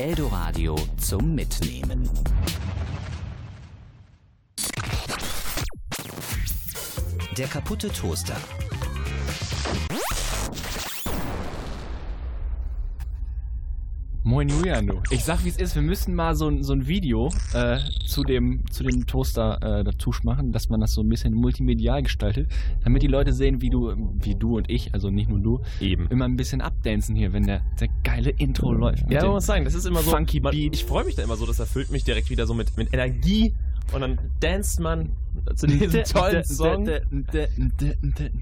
Eldoradio zum Mitnehmen. Der kaputte Toaster. Julian, du. Ich sag, wie es ist. Wir müssen mal so, ein- so ein Video äh, zu, dem, zu dem Toaster äh, dazu machen, dass man das so ein bisschen multimedial gestaltet, damit die Leute sehen, wie du, wie du und ich, also nicht nur du, Eben. immer ein bisschen abdancen hier, wenn der, der geile Intro läuft. Ja, man muss sagen, das ist immer so. Funky man, Beat. Ich freue mich da immer so, das erfüllt mich direkt wieder so mit, mit Energie und dann danst man zu diesem tollen Song.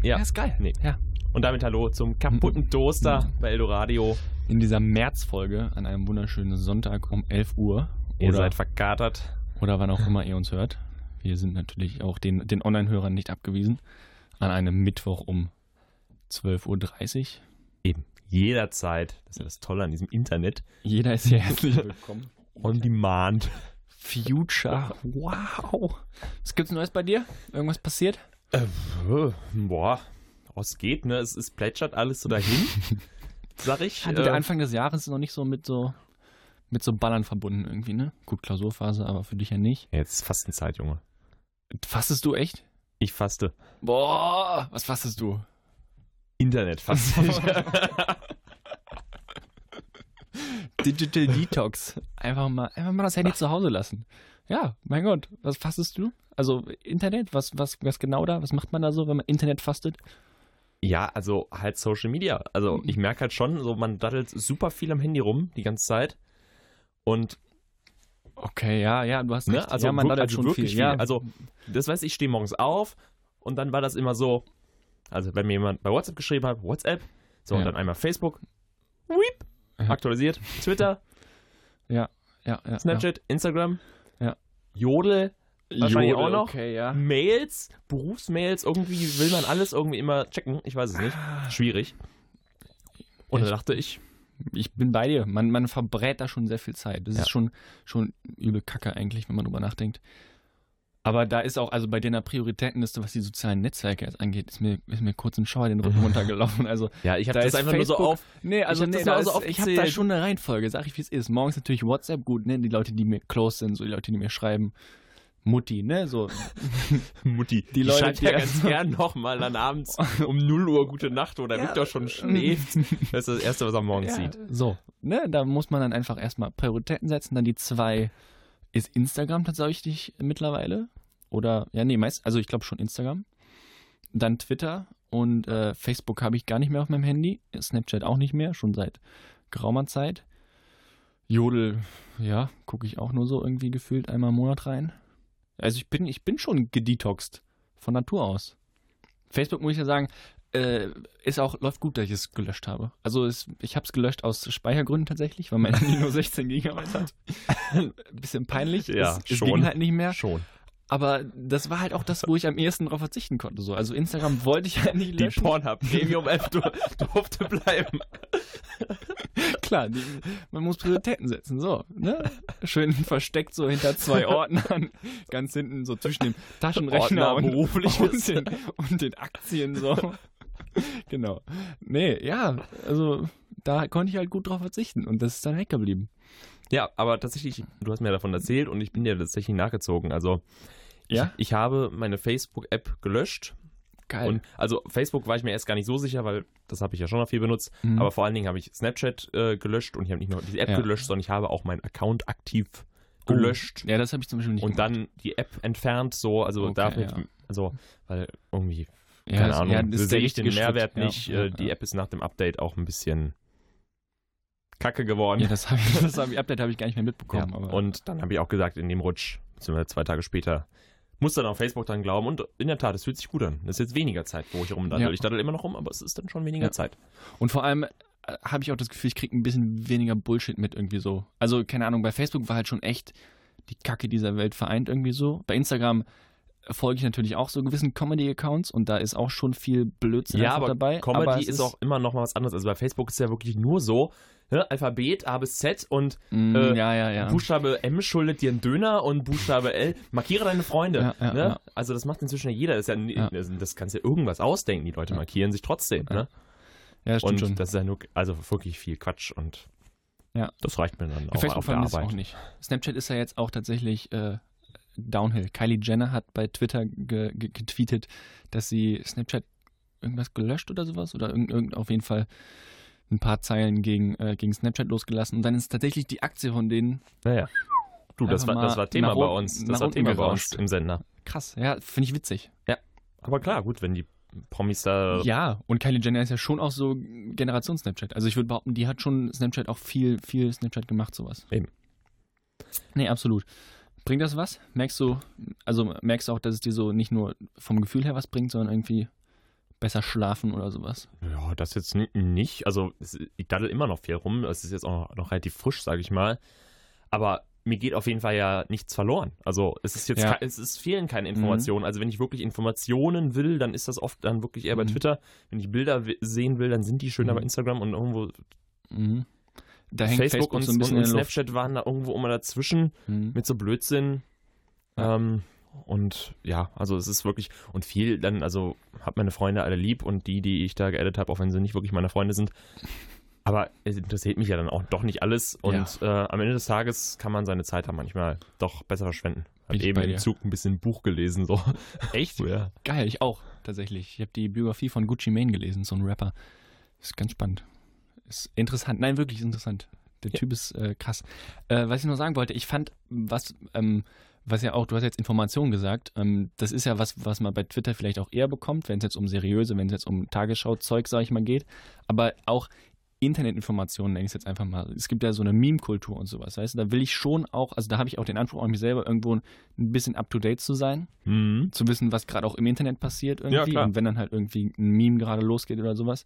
Ja, ist geil. Nee. Ja. Und damit hallo zum kaputten Toaster bei Eldoradio. In dieser Märzfolge an einem wunderschönen Sonntag um 11 Uhr. Ihr Oder, seid verkatert. oder wann auch immer ihr uns hört. Wir sind natürlich auch den, den Online-Hörern nicht abgewiesen. An einem Mittwoch um 12.30 Uhr. Eben. Jederzeit. Das ist ja das Tolle an diesem Internet. Jeder ist hier herzlich willkommen. On demand. Future. Wow. Was gibt's Neues bei dir? Irgendwas passiert? Äh, boah. Was geht, ne? Es, es plätschert alles so dahin. Sag ich. Ja, der Äh, Anfang des Jahres ist noch nicht so mit so mit so Ballern verbunden irgendwie, ne? Gut, Klausurphase, aber für dich ja nicht. jetzt ist Fastenzeit, Junge. Fastest du echt? Ich faste. Boah, was fastest du? Internet faste ich. Digital Detox. Einfach mal, einfach mal das Handy zu Hause lassen. Ja, mein Gott, was fastest du? Also Internet, was, was, was genau da? Was macht man da so, wenn man Internet fastet? Ja, also halt Social Media. Also ich merke halt schon, so man daddelt super viel am Handy rum die ganze Zeit. Und Okay, ja, ja, du hast ne, recht. also, ja, man wir- daddelt also schon wirklich viel. viel. Ja, Also das weiß ich, ich stehe morgens auf und dann war das immer so, also wenn mir jemand bei WhatsApp geschrieben hat, WhatsApp, so und Ja. dann einmal Facebook, weep, aktualisiert, Twitter, ja, ja, ja. Snapchat, Instagram, Ja. Jodel, wahrscheinlich Jodel, auch noch. Okay, ja. Mails, Berufsmails, irgendwie will man alles irgendwie immer checken. Ich weiß es nicht. Schwierig. Und da Ich- dachte ich, Ich bin bei dir. Man, man verbrät da schon sehr viel Zeit. Das Ja. ist schon, schon übel Kacke eigentlich, wenn man drüber nachdenkt. Aber da ist auch, also bei deiner Prioritätenliste, was die sozialen Netzwerke jetzt angeht, ist mir, ist mir kurz ein Schauer den Rücken runtergelaufen. Also, ja, ich habe Da das einfach nur so Facebook- auf. nee, also hab nee, das da so ist, ich habe da schon eine Reihenfolge, sag ich, wie es ist. Morgens natürlich WhatsApp, gut, ne, die Leute, die mir close sind, so die Leute, die mir schreiben. Mutti, ne, so. Mutti, Die Leute, schreibt die ja erst- ganz gern nochmal dann abends um 0 Uhr gute Nacht oder Ja. Victor schon schläft. Das ist das Erste, was er morgens Ja, sieht. So, ne, da muss man dann einfach erstmal Prioritäten setzen. Dann die zwei ist Instagram tatsächlich mittlerweile. Oder, ja, nee, meist, also ich glaube schon Instagram. Dann Twitter und äh, Facebook habe ich gar nicht mehr auf meinem Handy. Snapchat auch nicht mehr, schon seit geraumer Zeit. Jodel, ja, gucke ich auch nur so irgendwie gefühlt einmal im Monat rein. Also ich bin, ich bin schon gedetoxed von Natur aus. Facebook muss ich ja sagen, äh, ist auch, läuft gut, dass ich es gelöscht habe. Also es, ich habe es gelöscht aus Speichergründen tatsächlich, weil mein Handy nur 16 GB hat. Bisschen peinlich. Ja, es, es schon. ging halt nicht mehr. Schon. Aber das war halt auch das, wo ich am ehesten darauf verzichten konnte. So. Also Instagram wollte ich halt nicht Die löschen. Pornhub Premium App dur durfte bleiben. Klar, die, man muss Prioritäten setzen. So, ne? Schön versteckt so hinter zwei Ordnern, ganz hinten so zwischen dem Taschenrechner und, und, den, und den Aktien so. Genau. Nee, ja, also da konnte ich halt gut drauf verzichten und das ist dann weggeblieben. Ja, aber tatsächlich, du hast mir davon erzählt und ich bin dir tatsächlich nachgezogen. Also Ja? ich, ich habe meine Facebook-App gelöscht. Geil. Und also Facebook war ich mir erst gar nicht so sicher, weil das habe ich ja schon noch viel benutzt. Mhm. Aber vor allen Dingen habe ich Snapchat äh, gelöscht und ich habe nicht nur die App Ja. gelöscht, sondern ich habe auch meinen Account aktiv Oh. gelöscht ja, das habe ich zum Beispiel nicht und dann die App entfernt. So, also Okay, dafür, ja. also weil irgendwie ja, keine das- Ahnung, ja, das sehe ich den Mehrwert Schritt. nicht. Äh, die. App ist nach dem Update auch ein bisschen kacke geworden. Ja, das habe ich, das hab ich, Update habe ich gar nicht mehr mitbekommen. Und dann habe ich auch gesagt, in dem Rutsch, beziehungsweise zwei Tage später, muss dann auf Facebook dran glauben. Und in der Tat, es fühlt sich gut an. Es ist jetzt weniger Zeit, wo ich rumdaddel. Ja. Ich daddel immer noch rum, aber es ist dann schon weniger Ja. Zeit. Und vor allem äh, habe ich auch das Gefühl, ich kriege ein bisschen weniger Bullshit mit irgendwie so. Also, keine Ahnung, bei Facebook war halt schon echt die Kacke dieser Welt vereint irgendwie so. Bei Instagram folge ich natürlich auch so gewissen Comedy-Accounts und da ist auch schon viel Blödsinn Ja, aber dabei. Comedy aber es ist auch immer noch mal was anderes. Also bei Facebook ist ja wirklich nur so, ne, Alphabet A bis Z und Mm, äh, ja, ja, ja. Buchstabe M schuldet dir einen Döner und Buchstabe L, markiere deine Freunde. Ne? Also das macht inzwischen ja jeder. Das, ist ja, Ja. das, kannst ja irgendwas ausdenken. Die Leute markieren sich trotzdem. Ja. Ne? ja, stimmt Und schon. das ist ja nur, also wirklich viel Quatsch und Ja. Das reicht mir dann Ja, auch Facebook auf der Arbeit. auch nicht. Snapchat ist ja jetzt auch tatsächlich äh, Downhill. Kylie Jenner hat bei Twitter ge ge getweetet, dass sie Snapchat irgendwas gelöscht oder sowas oder irgend, irgend auf jeden Fall ein paar Zeilen gegen, äh, gegen Snapchat losgelassen und dann ist tatsächlich die Aktie von denen Naja. Du, das war, das war Thema bei uns. Das war Thema bei uns im Sender. krass. Ja, finde ich witzig. Aber klar, gut, wenn die Promis da. Ja, und Kylie Jenner ist ja schon auch so Generation Snapchat. Also ich würde behaupten, die hat schon Snapchat auch viel, viel Snapchat gemacht, sowas. Eben. Nee, absolut. Bringt das was? Merkst du, also merkst du auch, dass es dir so nicht nur vom Gefühl her was bringt, sondern irgendwie besser schlafen oder sowas? Ja, das jetzt nicht. Also ich daddel immer noch viel rum. Es ist jetzt auch noch relativ frisch, sage ich mal. Aber mir geht auf jeden Fall ja nichts verloren. Also es ist jetzt, Ja. es ist, fehlen keine Informationen. Also wenn ich wirklich Informationen will, dann ist das oft dann wirklich eher bei Mhm. Twitter. Wenn ich Bilder sehen will, dann sind die schöner Mhm. bei Instagram und irgendwo Mhm. Da hängt Facebook, Facebook, und, so ein bisschen und, und. Snapchat waren da irgendwo immer dazwischen Mhm. mit so Blödsinn. Ja. Ähm, und ja, also es ist wirklich, und viel dann, also hab meine Freunde alle lieb und die, die ich da geedit habe, auch wenn sie nicht wirklich meine Freunde sind. Aber es interessiert mich ja dann auch doch nicht alles. Und äh, am Ende des Tages kann man seine Zeit dann manchmal doch besser verschwenden. Hab ich eben im. Zug ein bisschen Buch gelesen, so. Echt? ja. Geil, ich auch, tatsächlich. Ich habe die Biografie von Gucci Mane gelesen, so ein Rapper. Ist ganz spannend. Ist interessant. Nein, wirklich interessant. Der Ja. Typ ist äh, krass. Äh, was ich noch sagen wollte, ich fand, was, ähm, was ja auch, du hast jetzt Informationen gesagt, ähm, das ist ja was, was man bei Twitter vielleicht auch eher bekommt, wenn es jetzt um seriöse, wenn es jetzt um Tagesschau-Zeug, sag ich mal, geht. Aber auch Internetinformationen, nenne ich es jetzt einfach mal. Es gibt ja so eine Meme-Kultur und sowas, weißt du? Da will ich schon auch, also da habe ich auch den Anspruch an mich selber, irgendwo ein bisschen up-to-date zu sein Mhm. zu wissen, was gerade auch im Internet passiert irgendwie. klar. und wenn dann halt irgendwie ein Meme gerade losgeht oder sowas,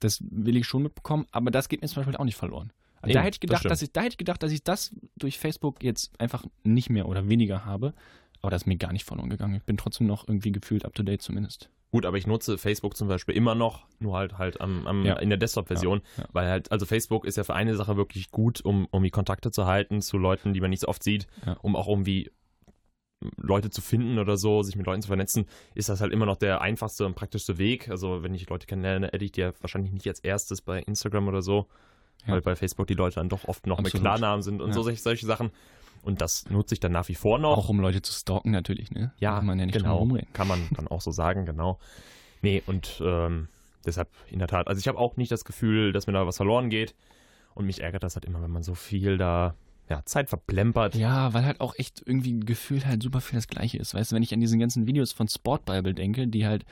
das will ich schon mitbekommen. Aber das geht mir zum Beispiel auch nicht verloren. Also da Eben, hätte ich das gedacht, stimmt. dass ich, da hätte ich gedacht, dass ich das durch Facebook jetzt einfach nicht mehr oder weniger habe. Aber das ist mir gar nicht verloren gegangen. Ich bin trotzdem noch irgendwie gefühlt up to date zumindest. Gut, aber ich nutze Facebook zum Beispiel immer noch, nur halt halt am, am, Ja. in der Desktop-Version, Ja, ja. weil halt, also Facebook ist ja für eine Sache wirklich gut, um, um die Kontakte zu halten zu Leuten, die man nicht so oft sieht, um auch irgendwie Leute zu finden oder so, sich mit Leuten zu vernetzen, ist das halt immer noch der einfachste und praktischste Weg. Also wenn ich Leute kennenlerne, hätte ich die ja wahrscheinlich nicht als erstes bei Instagram oder so, Ja. weil bei Facebook die Leute dann doch oft noch Absolut. mit Klarnamen sind und Ja. so solche, solche Sachen. Und das nutze ich dann nach wie vor noch. Auch um Leute zu stalken natürlich, ne? Ja, Kann man ja nicht genau. Kann man dann auch so sagen, genau. Nee, und ähm, deshalb in der Tat, also ich habe auch nicht das Gefühl, dass mir da was verloren geht. Und mich ärgert das halt immer, wenn man so viel da ja, Zeit verplempert. Ja, weil halt auch echt irgendwie gefühlt halt super viel das Gleiche ist. Weißt du, wenn ich an diesen ganzen Videos von Sport Bible denke, die halt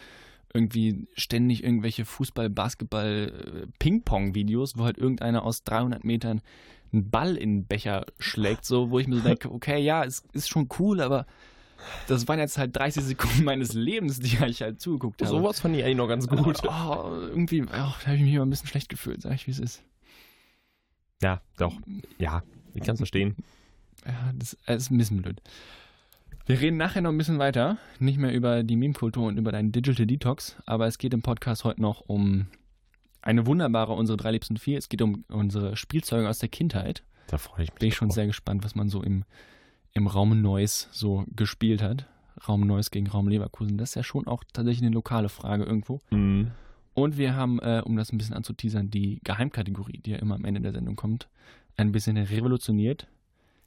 irgendwie ständig irgendwelche Fußball, Basketball, äh, Ping-Pong-Videos, wo halt irgendeiner aus 300 Metern einen Ball in den Becher schlägt, so, wo ich mir so denke, okay, ja, es ist schon cool, aber das waren jetzt halt 30 Sekunden meines Lebens, die ich halt zugeguckt habe. Sowas fand ich eigentlich noch ganz gut. Oh, irgendwie, oh, da habe ich mich immer ein bisschen schlecht gefühlt, sag ich, wie es ist. Ja, doch. Ja, ich kann es verstehen. Ja, das, das ist ein bisschen blöd. Wir reden nachher noch ein bisschen weiter, nicht mehr über die Meme-Kultur und über deinen Digital Detox, aber es geht im Podcast heute noch um eine wunderbare Unsere drei liebsten vier. Es geht um unsere Spielzeuge aus der Kindheit. Da freue ich mich. Bin ich schon drauf. sehr gespannt, was man so im, im Raum Neuss so gespielt hat. Raum Neuss gegen Raum Leverkusen. Das ist ja schon auch tatsächlich eine lokale Frage irgendwo. Mhm. Und wir haben, äh, um das ein bisschen anzuteasern, die Geheimkategorie, die ja immer am Ende der Sendung kommt, ein bisschen revolutioniert.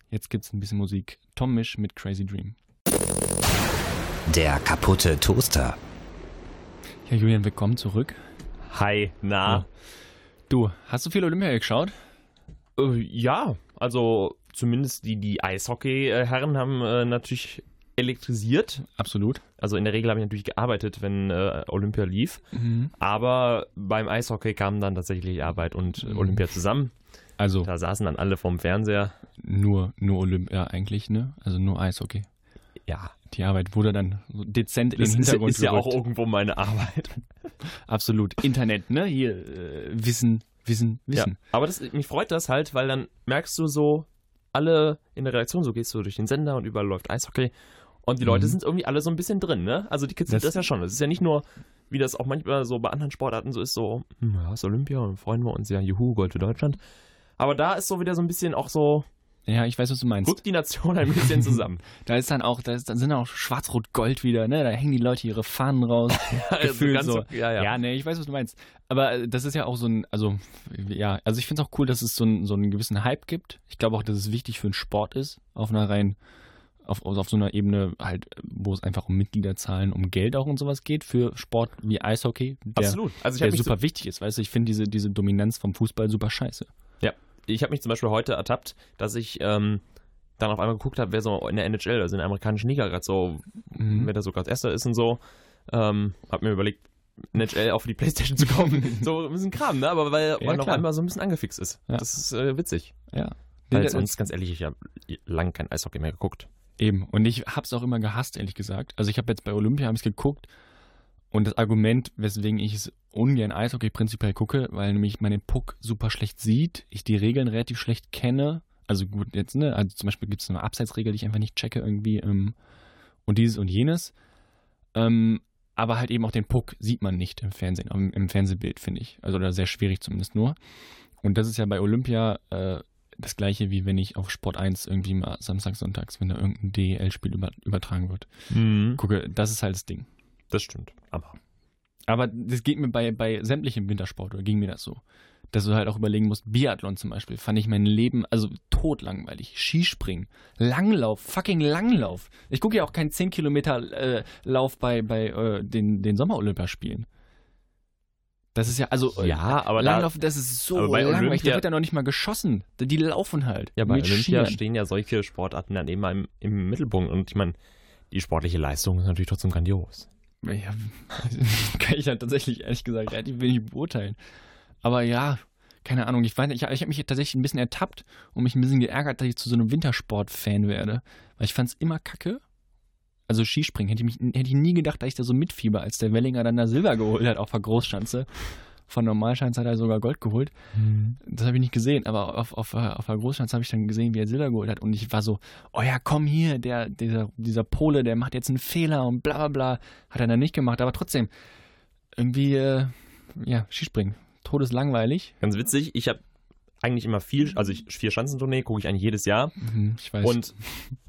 Jetzt gibt es ein bisschen Musik. Tom Misch mit Crazy Dream. Der kaputte Toaster. Ja, Julian, willkommen zurück. Hi, na. Du, hast du viel Olympia geschaut? Äh, ja, also zumindest die, die Eishockey-Herren haben äh, natürlich elektrisiert. Absolut. Also in der Regel habe ich natürlich gearbeitet, wenn äh, Olympia lief. Mhm. Aber beim Eishockey kamen dann tatsächlich Arbeit und äh, Mhm. Olympia zusammen. Also Da saßen dann alle vorm Fernseher. nur, nur Olympia eigentlich, ne? Also nur Eishockey. Ja, Die Arbeit wurde dann so dezent in das den ist, Hintergrund ist ja auch irgendwo meine Arbeit. Absolut. Internet, ne? Hier, äh, Wissen, Wissen, Wissen. Ja. Aber das, mich freut das halt, weil dann merkst du so, alle in der Redaktion, so gehst du durch den Sender und überall läuft Eishockey. Und die Leute Mhm. sind irgendwie alle so ein bisschen drin, ne? Also die Kids sind Das- das ja schon. Es ist ja nicht nur, wie das auch manchmal so bei anderen Sportarten so ist, so, hm, ja, ist Olympia und freuen wir uns, ja, juhu, Gold für Deutschland. Aber da ist so wieder so ein bisschen auch so, Ja, ich weiß, was du meinst. Rückt die Nation ein bisschen zusammen. Da ist dann auch, da, ist, da sind auch Schwarz-Rot-Gold wieder, ne? Da hängen die Leute ihre Fahnen raus. Also Gefühlt ganz so. ja, ja. Ja, ne, ich weiß, was du meinst. Aber äh, das ist ja auch so ein, also, ja, also ich finde es auch cool, dass es so, ein, so einen gewissen Hype gibt. Ich glaube auch, dass es wichtig für einen Sport ist, auf einer rein, auf, also auf so einer Ebene halt, wo es einfach um Mitgliederzahlen, um Geld auch und sowas geht, für Sport wie Eishockey, der, Absolut. Also ich der super wichtig ist, weißt du, ich finde diese, diese Dominanz vom Fußball super scheiße. Ich hab mich zum Beispiel heute ertappt, dass ich ähm, dann auf einmal geguckt habe, wer so in der NHL, also in der amerikanischen Liga gerade so, Mhm. wer da so gerade Erster ist und so. Ähm, hab mir überlegt, NHL auch für die Playstation zu kaufen. so ein bisschen Kram, ne? Aber weil man auf einmal so ein bisschen angefixt ist. Ja. Das ist äh, witzig. Ja. Weil das- sonst, ganz ehrlich, ich habe lang kein Eishockey mehr geguckt. Eben. Und ich hab's auch immer gehasst, ehrlich gesagt. Also ich habe jetzt bei Olympia hab ich's geguckt und das Argument, weswegen ich es ungern Eishockey prinzipiell gucke, weil nämlich meine Puck super schlecht sieht, ich die Regeln relativ schlecht kenne. Also gut, jetzt, ne, also zum Beispiel gibt es eine Abseitsregel, die ich einfach nicht checke irgendwie ähm, und dieses und jenes. Ähm, aber halt eben auch den Puck sieht man nicht im Fernsehen, im, im Fernsehbild, finde ich. Also oder sehr schwierig zumindest nur. Und das ist ja bei Olympia äh, das gleiche, wie wenn ich auf Sport 1 irgendwie mal samstags, sonntags, wenn da irgendein DEL-Spiel über, übertragen wird. Gucke, das ist halt das Ding. Das stimmt. Aber Aber das geht mir bei, bei sämtlichem Wintersport, oder ging mir das so. Dass du halt auch überlegen musst, Biathlon zum Beispiel, fand ich mein Leben, also totlangweilig. Skispringen, Langlauf, fucking Langlauf. Ich gucke ja auch keinen 10 Kilometer äh, Lauf bei, bei äh, den, den Sommerolympiaspielen. Das ist ja, also äh, Ja, aber da- Langlauf, das ist so aber bei langweilig. Olympia- Da wird ja noch nicht mal geschossen. Die laufen halt. Ja, bei mit Olympia Skiern. stehen ja solche Sportarten dann eben im, im Mittelpunkt. Und ich meine, die sportliche Leistung ist natürlich trotzdem grandios. Ja, kann ich ja tatsächlich ehrlich gesagt relativ wenig beurteilen. Aber ja, keine Ahnung. Ich, weiß ich, ich habe mich tatsächlich ein bisschen ertappt und mich ein bisschen geärgert, dass ich zu so einem Wintersport-Fan werde. Weil ich fand es immer kacke. Also Skispringen hätte ich, mich, hätte ich nie gedacht, dass ich da so mitfieber, als der Wellinger dann da Silber geholt hat auf der Großschanze. Von er sogar Gold geholt. Das habe ich nicht gesehen, aber auf, auf, auf der Großschanze habe ich dann gesehen, wie er Silber geholt hat. Und ich war so, oh ja, komm hier, der, dieser, dieser Pole, der macht jetzt einen Fehler und bla bla bla. Hat er dann nicht gemacht, aber trotzdem, irgendwie, äh, ja, Skispringen. Todeslangweilig. Ganz witzig, ich habe eigentlich immer viel, also ich, vier Schanzentournee gucke ich eigentlich jedes Jahr. Mhm, ich weiß. Und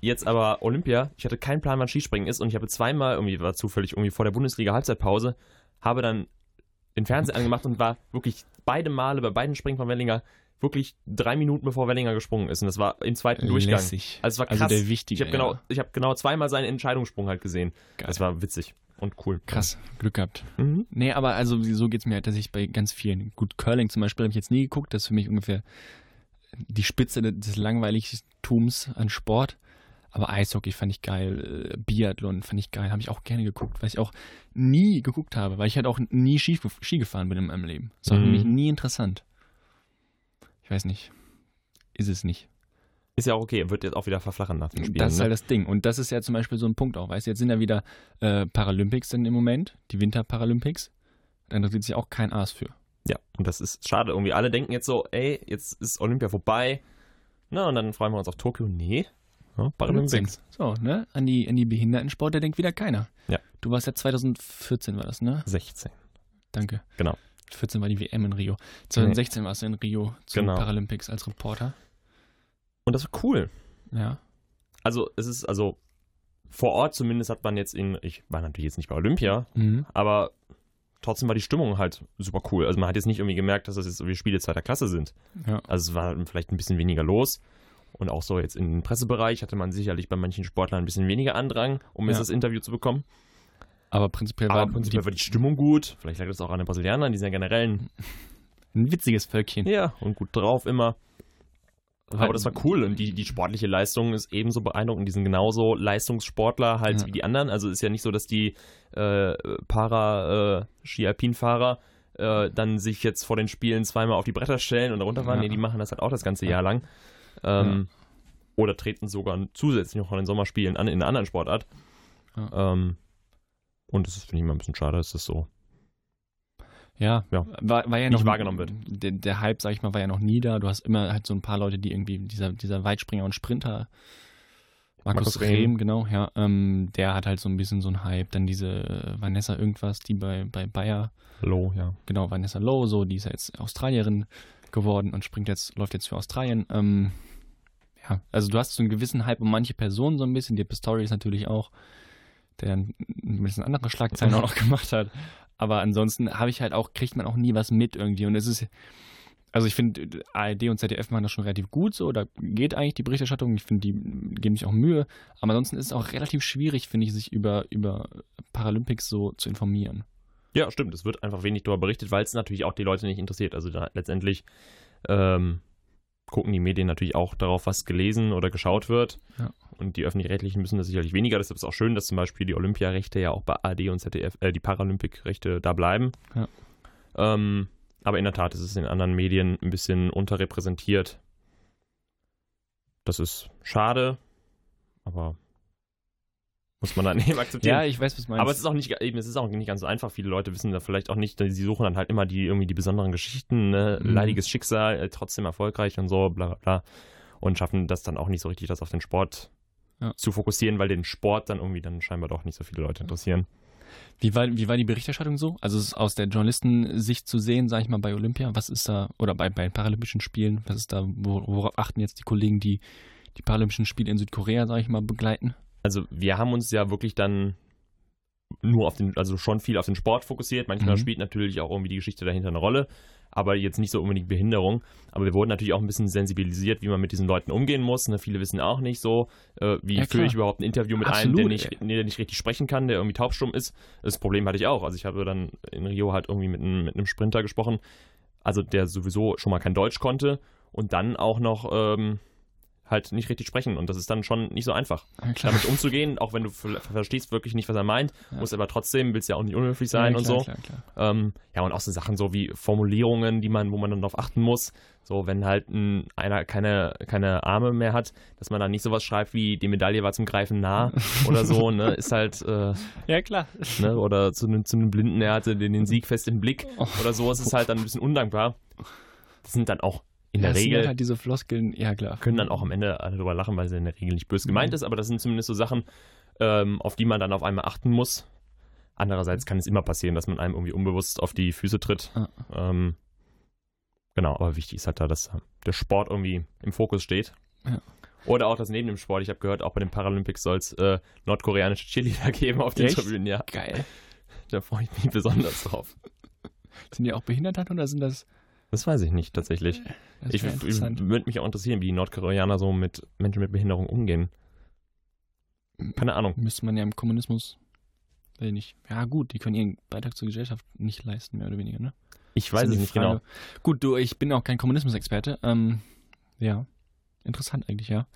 jetzt aber Olympia, ich hatte keinen Plan, wann Skispringen ist und ich habe zweimal, irgendwie war zufällig irgendwie vor der Bundesliga Halbzeitpause, habe dann den Fernseher angemacht und war wirklich beide Male bei beiden Springen von Wellinger wirklich drei Minuten bevor Wellinger gesprungen ist und das war im zweiten Durchgang. Lässig. Also es war Also krass. der wichtige, ich habe genau, ich habe genau zweimal seinen Entscheidungssprung halt gesehen. Geil. Das war witzig und cool. Krass, Glück gehabt. Mhm. Nee, aber also so geht's mir halt, dass ich bei ganz vielen, gut, Curling zum Beispiel habe ich jetzt nie geguckt, das ist für mich ungefähr die Spitze de- des Langweiligtums an Sport. Aber Eishockey fand ich geil, äh, Biathlon fand ich geil, habe ich auch gerne geguckt, weil ich auch nie geguckt habe, weil ich halt auch nie Ski, Ski gefahren bin in meinem Leben. Das war für Mhm. mich nie interessant. Ich weiß nicht. Ist es nicht. Ist ja auch okay, wird jetzt auch wieder verflachen nach den Spielen. Das ist ne? halt das Ding. Und das ist ja zum Beispiel so ein Punkt auch. Weißt du, jetzt sind ja wieder äh, Paralympics dann im Moment, die Winterparalympics. Da interessiert sich auch kein Aas für. Ja, und das ist schade. Irgendwie alle denken jetzt so, ey, jetzt ist Olympia vorbei. Na, und dann freuen wir uns auf Tokio. Nee. Ja, Paralympics. So, ne? An die, an die Behindertensport, da denkt wieder keiner. Ja. Du warst ja 2014 war das, ne? 16. Danke. Genau. 14 war die WM in Rio. 2016 warst du in Rio zu Genau. den Paralympics als Reporter. Und das war cool. Ja. Also, es ist, also, vor Ort zumindest hat man jetzt in, ich war natürlich jetzt nicht bei Olympia, Mhm. aber trotzdem war die Stimmung halt super cool. Also, man hat jetzt nicht irgendwie gemerkt, dass das jetzt irgendwie Spiele zweiter Klasse sind. Ja. Also, es war vielleicht ein bisschen weniger los. Und auch so jetzt im Pressebereich hatte man sicherlich bei manchen Sportlern ein bisschen weniger Andrang, um jetzt Ja. das Interview zu bekommen. Aber prinzipiell Aber war prinzipiell die, war die Stimmung gut. Vielleicht lag das auch an den Brasilianern, die sind ja generell ein witziges Völkchen. Ja, und gut drauf immer. Aber das war cool und die, die sportliche Leistung ist ebenso beeindruckend. Die sind genauso Leistungssportler halt Ja. wie die anderen. Also ist ja nicht so, dass die äh, Para-Ski-Alpin-Fahrer äh, dann sich jetzt vor den Spielen zweimal auf die Bretter stellen und runterfahren. Ja. Nee, die machen das halt auch das ganze Jahr lang. Ähm, Oder treten sogar zusätzlich noch von den Sommerspielen an in einer anderen Sportart. Ähm, und das ist, finde ich, immer ein bisschen schade, dass das so. Ja, Ja. War, war ja Nicht noch wahrgenommen wird. Der, der Hype, sag ich mal, war ja noch nie da. Du hast immer halt so ein paar Leute, die irgendwie, dieser, dieser Weitspringer und Sprinter, Markus, Markus Rehm, Rehm. genau, ja, ähm, der hat halt so ein bisschen so einen Hype. Dann diese äh, Vanessa irgendwas, die bei, bei Bayer, Low, ja. genau, Vanessa Lowe, so, die ist ja jetzt Australierin geworden und springt jetzt, läuft jetzt für Australien. Ähm, ja, also du hast so einen gewissen Hype um manche Personen so ein bisschen. Die Pistori ist natürlich auch, der ein bisschen andere Schlagzeilen auch noch gemacht hat. Aber ansonsten habe ich halt auch, kriegt man auch nie was mit irgendwie. Und es ist, also ich finde, ARD und ZDF machen das schon relativ gut so. Da geht eigentlich die Berichterstattung. Ich finde, die geben sich auch Mühe. Aber ansonsten ist es auch relativ schwierig, finde ich, sich über, über Paralympics so zu informieren. Ja, stimmt. Es wird einfach wenig darüber berichtet, weil es natürlich auch die Leute nicht interessiert. Also da, letztendlich ähm, gucken die Medien natürlich auch darauf, was gelesen oder geschaut wird. Ja. Und die öffentlich-rechtlichen müssen das sicherlich weniger. Deshalb ist es auch schön, dass zum Beispiel die Olympiarechte ja auch bei AD und ZDF, äh, die Paralympikrechte da bleiben. Ja. Ähm, aber in der Tat ist es in anderen Medien ein bisschen unterrepräsentiert. Das ist schade, aber muss man dann eben akzeptieren. Ja, ich weiß, was du meinst. Aber es ist auch nicht, eben, es ist auch nicht ganz so einfach. Viele Leute wissen da vielleicht auch nicht, sie suchen dann halt immer die irgendwie die besonderen Geschichten, ne? Mhm. leidiges Schicksal, äh, trotzdem erfolgreich und so, bla bla bla. Und schaffen das dann auch nicht so richtig, das auf den Sport Ja. zu fokussieren, weil den Sport dann irgendwie dann scheinbar doch nicht so viele Leute interessieren. Wie war, wie war die Berichterstattung so? Also es ist aus der Journalistensicht zu sehen, sage ich mal, bei Olympia, was ist da, oder bei, bei Paralympischen Spielen, was ist da, wo- worauf achten jetzt die Kollegen, die die Paralympischen Spiele in Südkorea, sage ich mal, begleiten? Also wir haben uns ja wirklich dann nur auf den, also schon viel auf den Sport fokussiert. Manchmal Mhm. spielt natürlich auch irgendwie die Geschichte dahinter eine Rolle, aber jetzt nicht so unbedingt Behinderung. Aber wir wurden natürlich auch ein bisschen sensibilisiert, wie man mit diesen Leuten umgehen muss. Ne? Viele wissen auch nicht so, äh, wie Ja, führe ich überhaupt ein Interview mit einem, Absolut, der nicht, der nicht richtig sprechen kann, der irgendwie taubstumm ist. Das Problem hatte ich auch. Also ich habe dann in Rio halt irgendwie mit einem, mit einem Sprinter gesprochen, also der sowieso schon mal kein Deutsch konnte und dann auch noch ähm, halt nicht richtig sprechen. Und das ist dann schon nicht so einfach Ja, klar. damit umzugehen, auch wenn du ver- verstehst wirklich nicht, was er meint, Ja. musst aber trotzdem, willst ja auch nicht unhöflich sein ja, und klar, so. Klar, klar. Ähm, ja, und auch so Sachen so wie Formulierungen, die man, wo man dann darauf achten muss. So, wenn halt ein, einer keine, keine Arme mehr hat, dass man dann nicht sowas schreibt wie die Medaille war zum Greifen nah oder so, ne, ist halt, äh, Ja, klar. ne, oder zu einem, zu einem Blinden, er hatte den, den Sieg fest im Blick oder so, es ist halt dann ein bisschen undankbar. Das sind dann auch in der das sind Regel halt diese Floskeln, ja klar. können dann auch am Ende alle drüber lachen, weil sie in der Regel nicht böse gemeint Mhm. ist, aber das sind zumindest so Sachen, ähm, auf die man dann auf einmal achten muss. Andererseits kann es immer passieren, dass man einem irgendwie unbewusst auf die Füße tritt. Ah. Ähm, genau, aber wichtig ist halt da, dass der Sport irgendwie im Fokus steht. Ja. Oder auch das neben dem Sport. Ich habe gehört, auch bei den Paralympics soll es äh, nordkoreanische Cheerleader geben auf den Echt? Tribünen. Ja, Geil. da freue ich mich besonders drauf. Sind die auch behindert oder sind das? Das weiß ich nicht tatsächlich. Ich, ich würde mich auch interessieren, wie die Nordkoreaner so mit Menschen mit Behinderung umgehen. Keine Ahnung. Müsste man ja im Kommunismus, ich nicht. Ja gut, die können ihren Beitrag zur Gesellschaft nicht leisten, mehr oder weniger, ne? Ich weiß es die nicht genau. Frage. Gut, du, ich bin auch kein Kommunismusexperte. Ähm, ja, interessant eigentlich, ja.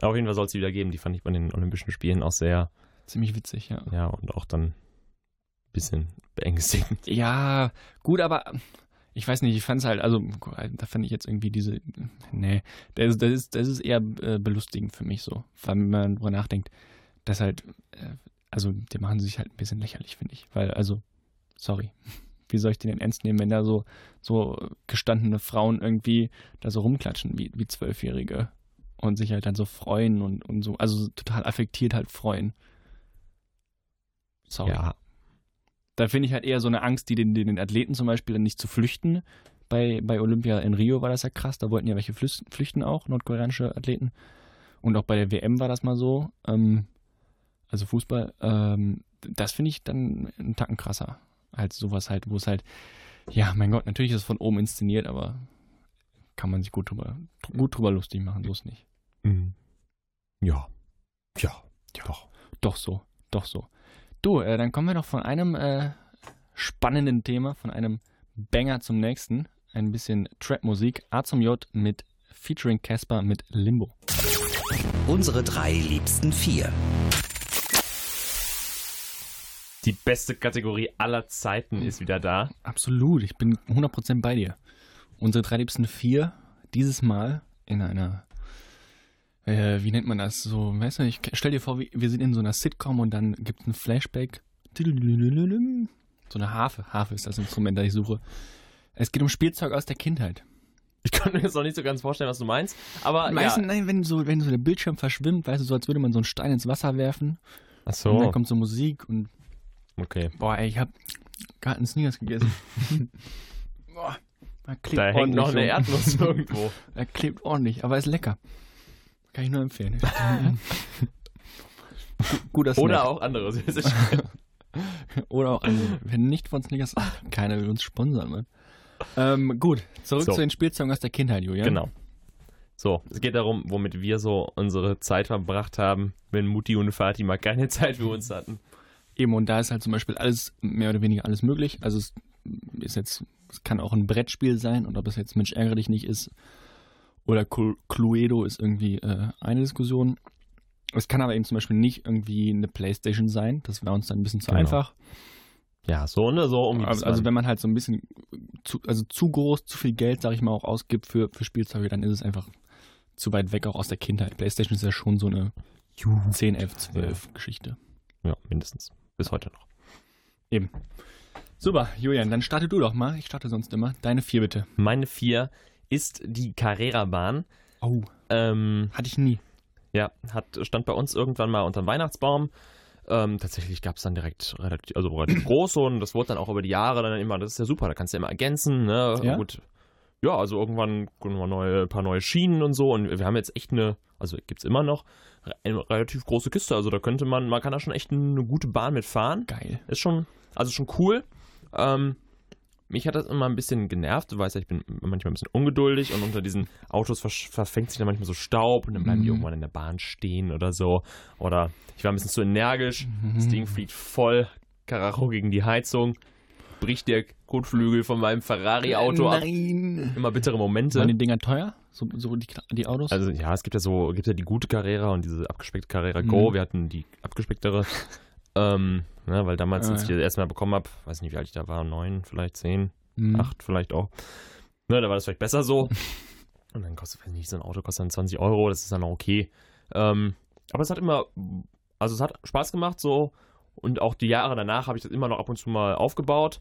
Auf jeden Fall soll es wieder geben. Die fand ich bei den Olympischen Spielen auch sehr, Ziemlich witzig, ja. ja, und auch dann ein bisschen beängstigend. Ja, gut, aber ich weiß nicht, ich fand es halt, also da fand ich jetzt irgendwie diese, nee, das, das, ist, das ist eher äh, belustigend für mich so, wenn man drüber nachdenkt, dass halt, äh, also die machen sich halt ein bisschen lächerlich, finde ich, weil, also, sorry, wie soll ich den denn ernst nehmen, wenn da so, so gestandene Frauen irgendwie da so rumklatschen wie, wie Zwölfjährige und sich halt dann so freuen und, und so, also total affektiert halt freuen. Sorry. Ja, Da finde ich halt eher so eine Angst, die den, den Athleten zum Beispiel dann nicht zu flüchten. Bei, bei Olympia in Rio war das ja krass, da wollten ja welche flüchten auch, nordkoreanische Athleten. Und auch bei der WM war das mal so. Ähm, also Fußball, ähm, das finde ich dann einen Tacken krasser. Als sowas halt, wo es halt, ja, mein Gott, natürlich ist es von oben inszeniert, aber kann man sich gut drüber, gut drüber lustig machen, so ist nicht. Mhm. ja, ja, doch. Doch so, doch so. Du, äh, dann kommen wir doch von einem äh, spannenden Thema, von einem Banger zum nächsten. Ein bisschen Trap-Musik. A zum J mit featuring Casper mit Limbo. Unsere drei liebsten vier. Die beste Kategorie aller Zeiten ist wieder da. Absolut, ich bin 100% bei dir. Unsere drei liebsten vier, dieses Mal in einer, äh, wie nennt man das? So, weißt du, ich stell dir vor, wir sind in so einer Sitcom und dann gibt es ein Flashback. So eine Harfe. Harfe ist das Instrument, das ich suche. Es geht um Spielzeug aus der Kindheit. Ich kann mir jetzt noch nicht so ganz vorstellen, was du meinst. Aber Meistens, ja. nein, wenn so, wenn so der Bildschirm verschwimmt, weißt du, so als würde man so einen Stein ins Wasser werfen. Ach Und dann so, kommt so Musik und okay. boah, ey, ich hab gerade einen Snickers gegessen. boah, da klebt Da hängt noch eine so. Erdnuss irgendwo. Er klebt ordentlich, aber ist lecker. Kann ich nur empfehlen. Guter Snack. Oder auch andere. Oder auch andere. Wenn nicht von Snickers, ach, keiner will uns sponsern, Mann. Ähm, gut, zurück So. zu den Spielzeugen aus der Kindheit, Julian. Genau. So, es geht darum, womit wir so unsere Zeit verbracht haben, wenn Mutti und Vati mal keine Zeit für uns hatten. Eben, und da ist halt zum Beispiel alles, mehr oder weniger alles möglich. Also es ist jetzt, es kann auch ein Brettspiel sein und ob es jetzt Mensch ärgere dich nicht ist oder Clu- Cluedo ist irgendwie äh, eine Diskussion. Es kann aber eben zum Beispiel nicht irgendwie eine Playstation sein. Das wäre uns dann ein bisschen zu Genau. einfach. Ja, so, ne, so um Also, also wenn man halt so ein bisschen zu, also zu groß, zu viel Geld, sag ich mal, auch ausgibt für, für Spielzeuge, dann ist es einfach zu weit weg auch aus der Kindheit. Playstation ist ja schon so eine 10, 11, 12 Geschichte. Ja, mindestens. Bis heute noch. Eben. Super, Julian, dann starte du doch mal. Ich starte sonst immer. Deine vier bitte. Meine vier ist die Carrera-Bahn. Oh, Ähm, hatte ich nie. ja, hat, stand bei uns irgendwann mal unterm Weihnachtsbaum. Ähm, tatsächlich gab es dann direkt relativ, also relativ groß und das wurde dann auch über die Jahre dann immer, das ist ja super, da kannst du ja immer ergänzen, ne? Ja? Gut. Ja, also irgendwann kommen mal neue, ein paar neue Schienen und so und wir haben jetzt echt eine, also gibt's immer noch, eine relativ große Kiste. Also da könnte man, man kann da schon echt eine gute Bahn mitfahren. Geil. Ist schon, also schon cool. Ähm, mich hat das immer ein bisschen genervt. Du weißt ja, ich bin manchmal ein bisschen ungeduldig und unter diesen Autos versch- verfängt sich dann manchmal so Staub und dann bleiben die Mhm. irgendwann in der Bahn stehen oder so. Oder ich war ein bisschen zu energisch. Das Mhm. Ding fliegt voll Karacho gegen die Heizung. Bricht der Kotflügel von meinem Ferrari-Auto ab. Nein. Immer bittere Momente. Waren die Dinger teuer? So, so die, die Autos? Also ja, es gibt ja so, gibt ja die gute Carrera und diese abgespeckte Carrera Go. Mhm. Wir hatten die abgespecktere. ähm, ne, weil damals, Ah, als ich ja. die erstmal bekommen habe, weiß nicht, wie alt ich da war, neun, vielleicht zehn, Hm. acht vielleicht auch. Ne, da war das vielleicht besser so. Und dann kostet, weiß nicht, so ein Auto kostet dann 20 Euro, das ist dann auch okay. Ähm, aber es hat immer, also es hat Spaß gemacht so. Und auch die Jahre danach habe ich das immer noch ab und zu mal aufgebaut.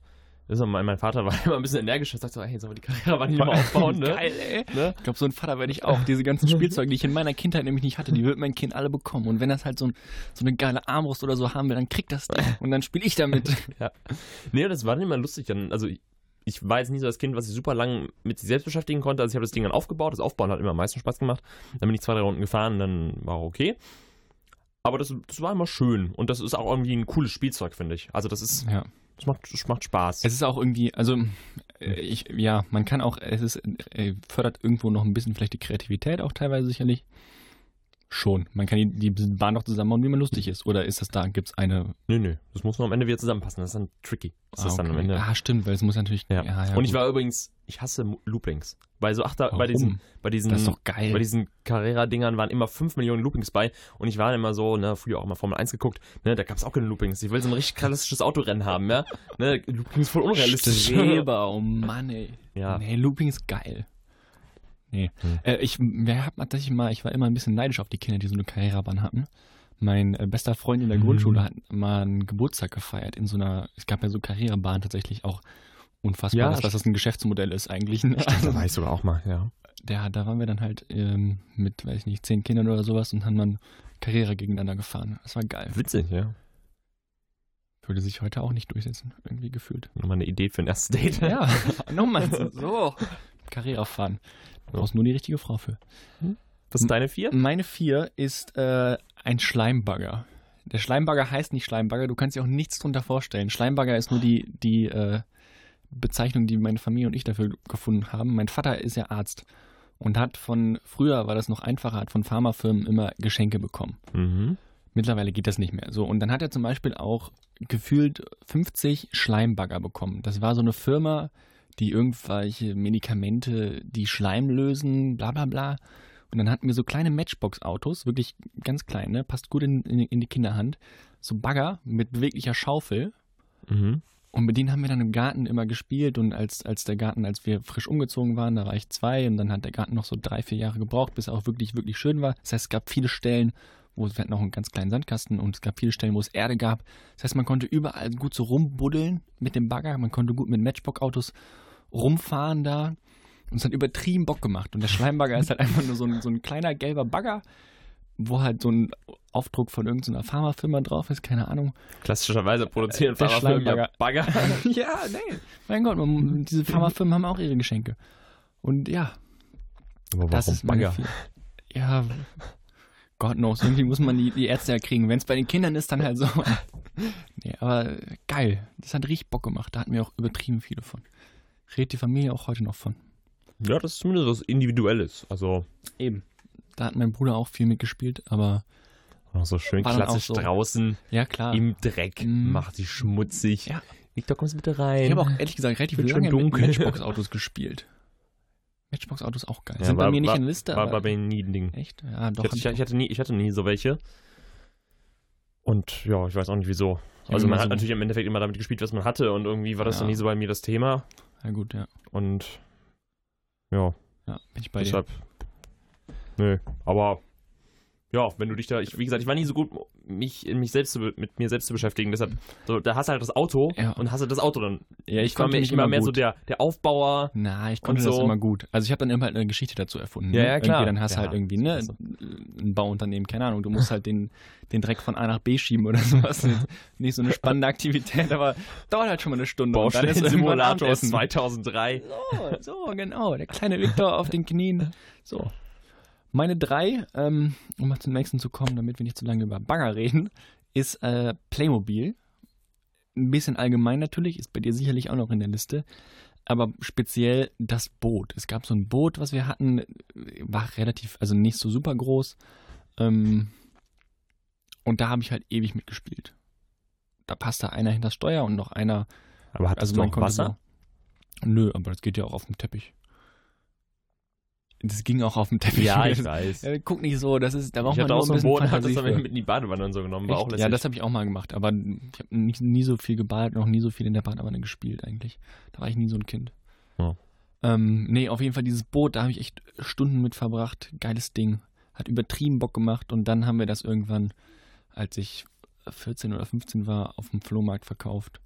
Ist mein, mein Vater war immer ein bisschen energisch und sagt so, hey, sollen wir die Carrera nicht mal aufbauen, ne? Geil, ey. ne? Ich glaube, so ein Vater werde ich auch. Diese ganzen Spielzeuge, die ich in meiner Kindheit nämlich nicht hatte, die wird mein Kind alle bekommen. Und wenn das halt so, ein, so eine geile Armbrust oder so haben will, dann kriegt das. Und dann spiele ich damit. Nee, das war dann immer lustig. Dann, also ich, ich war jetzt nicht so das Kind, was sich super lang mit sich selbst beschäftigen konnte. Also ich habe das Ding dann aufgebaut. Das Aufbauen hat immer am meisten Spaß gemacht. Dann bin ich zwei, drei Runden gefahren, dann war auch okay. Aber das, das war immer schön. Und das ist auch irgendwie ein cooles Spielzeug, finde ich. Also das ist, Ja. Das macht, das macht Spaß. Es ist auch irgendwie, also äh, ich, ja, man kann auch, es ist, äh, fördert irgendwo noch ein bisschen vielleicht die Kreativität auch teilweise sicherlich. Schon. Man kann die, die Bahn doch zusammenbauen, wie man lustig ist. Oder ist das da, gibt es eine. nö, nö. Das muss nur am Ende wieder zusammenpassen. Das ist dann tricky. Das ist ah, dann am okay. Ende. ah, stimmt, weil es muss natürlich. Ja. ja, und ich gut. war übrigens, ich hasse Loopings. Bei so Achter, bei Warum? diesen, bei diesen, Das ist doch geil. bei diesen Carrera-Dingern waren immer 5 Millionen Loopings bei und ich war immer so, ne, früher auch mal Formel 1 geguckt, ne, da gab es auch keine Loopings. Ich will so ein richtig klassisches Autorennen haben, ja. Ne, Loopings voll unrealistisch. Streber, oh Mann, ey. Ja. Nee, Looping ist geil. Nee. Hm. Äh, ich hat tatsächlich mal, ich war immer ein bisschen neidisch auf die Kinder, die so eine Karrierebahn hatten. Mein äh, bester Freund in der Mhm. Grundschule hat mal einen Geburtstag gefeiert in so einer, es gab ja so Karrierebahn tatsächlich auch. Unfassbar, Ja, dass, dass das ein Geschäftsmodell ist eigentlich. Ne? Da war ich sogar auch mal, ja. Der, da waren wir dann halt ähm, mit, weiß ich nicht, zehn Kindern oder sowas und haben dann Karriere gegeneinander gefahren. Das war geil. Witzig, ja. Würde sich heute auch nicht durchsetzen, irgendwie gefühlt. Nochmal eine Idee für ein erstes Date. Ja, nochmal so. Karriere fahren. Du brauchst nur die richtige Frau für. Was sind deine vier? Meine vier ist äh, ein Schleimbagger. Der Schleimbagger heißt nicht Schleimbagger, du kannst dir auch nichts drunter vorstellen. Schleimbagger ist nur die, die äh, Bezeichnung, die meine Familie und ich dafür gefunden haben. Mein Vater ist ja Arzt und hat von, früher war das noch einfacher, hat von Pharmafirmen immer Geschenke bekommen. Mhm. Mittlerweile geht das nicht mehr. So, und dann hat er zum Beispiel auch gefühlt 50 Schleimbagger bekommen. Das war so eine Firma, die irgendwelche Medikamente, die Schleim lösen, bla bla bla. Und dann hatten wir so kleine Matchbox-Autos, wirklich ganz klein, ne? passt gut in, in, in die Kinderhand. So Bagger mit beweglicher Schaufel. Mhm. Und mit denen haben wir dann im Garten immer gespielt. Und als, als der Garten, als wir frisch umgezogen waren, da war ich zwei. Und dann hat der Garten noch so drei, vier Jahre gebraucht, bis er auch wirklich, wirklich schön war. Das heißt, es gab viele Stellen, wo es noch einen ganz kleinen Sandkasten und es gab viele Stellen, wo es Erde gab. Das heißt, man konnte überall gut so rumbuddeln mit dem Bagger. Man konnte gut mit Matchbox-Autos rumfahren da. Und es hat übertrieben Bock gemacht. Und der Schleimbagger ist halt einfach nur so ein, so ein kleiner gelber Bagger, wo halt so ein Aufdruck von irgendeiner Pharmafirma drauf ist, keine Ahnung. Klassischerweise produzieren Pharmafirmen ja Schleimbagger. Bagger. ja, nee. Mein Gott, man, diese Pharmafirmen haben auch ihre Geschenke. Und ja, Aber das warum ist meine Bagger? Ja, Gott knows, irgendwie muss man die, die Ärzte ja kriegen. Wenn es bei den Kindern ist, dann halt so. nee, aber geil. Das hat richtig Bock gemacht. Da hatten wir auch übertrieben viele von. Redet die Familie auch heute noch von. Ja, das ist zumindest was Individuelles. Also. Eben. Da hat mein Bruder auch viel mitgespielt, aber. Auch so schön klassisch so. draußen Ja, klar. im Dreck. Mm. Macht sie schmutzig. Ja. Victor, kommst du bitte rein? ich habe auch ehrlich gesagt relativ schon lange mit. Matchbox-Autos gespielt. Matchbox-Autos auch geil. Ja, Sind war- bei mir nicht war- in der Liste, war, aber war bei mir nie ein Ding. echt? Ja, doch. Ich hatte, ich, ich, hatte nie, ich hatte nie so welche. Und ja, ich weiß auch nicht wieso. Also man man hat so- natürlich im Endeffekt immer damit gespielt, was man hatte und irgendwie war das Ja. dann nie so bei mir das Thema. Ja, gut, ja. Und ja, Ja, bin ich bei dir. deshalb. Nö, aber ja, wenn du dich da, ich, wie gesagt, ich war nie so gut, mich mich selbst zu, mit mir selbst zu beschäftigen. Deshalb, so, da hast du halt das Auto Ja. und hast du das Auto dann. Ja, ich war konnte mehr, nicht ich war immer mehr so der, der Aufbauer. Na, ich konnte Und das so. immer gut. Also ich habe dann immer halt eine Geschichte dazu erfunden. Ja, ne? ja, klar. Irgendwie, dann hast du Ja, halt irgendwie ne, ist ein Bauunternehmen, keine Ahnung, du musst halt den, den Dreck von A nach B schieben oder sowas. Nicht so eine spannende Aktivität, aber dauert halt schon mal eine Stunde. Baustellensimulator aus Abendessen. 2003. So, so, genau. Der kleine Victor auf den Knien. So. Meine drei, ähm, um mal zum nächsten zu kommen, damit wir nicht zu lange über Bagger reden, ist äh, Playmobil. Ein bisschen allgemein natürlich, ist bei dir sicherlich auch noch in der Liste. Aber speziell das Boot. Es gab so ein Boot, was wir hatten, war relativ, also nicht so super groß. Ähm, und da habe ich halt ewig mitgespielt. Da passte einer hinter das Steuer und noch einer Aber hat also das man noch Wasser? So, nö, aber das geht ja auch auf dem Teppich. Das ging auch auf dem Teppich. Ja, ich weiß. Guck nicht so, das ist, da braucht Ich man hatte auch so ein bisschen Boot und hab Fantasie das dann mit in die Badewanne und so genommen. War auch lässig. Ja, das habe ich auch mal gemacht, aber ich habe nie, nie so viel gebadet, noch nie so viel in der Badewanne gespielt eigentlich. Da war ich nie so ein Kind. Ja. Ähm, nee, auf jeden Fall dieses Boot, da habe ich echt Stunden mit verbracht. Geiles Ding. Hat übertrieben Bock gemacht und dann haben wir das irgendwann, als ich 14 oder 15 war, auf dem Flohmarkt verkauft.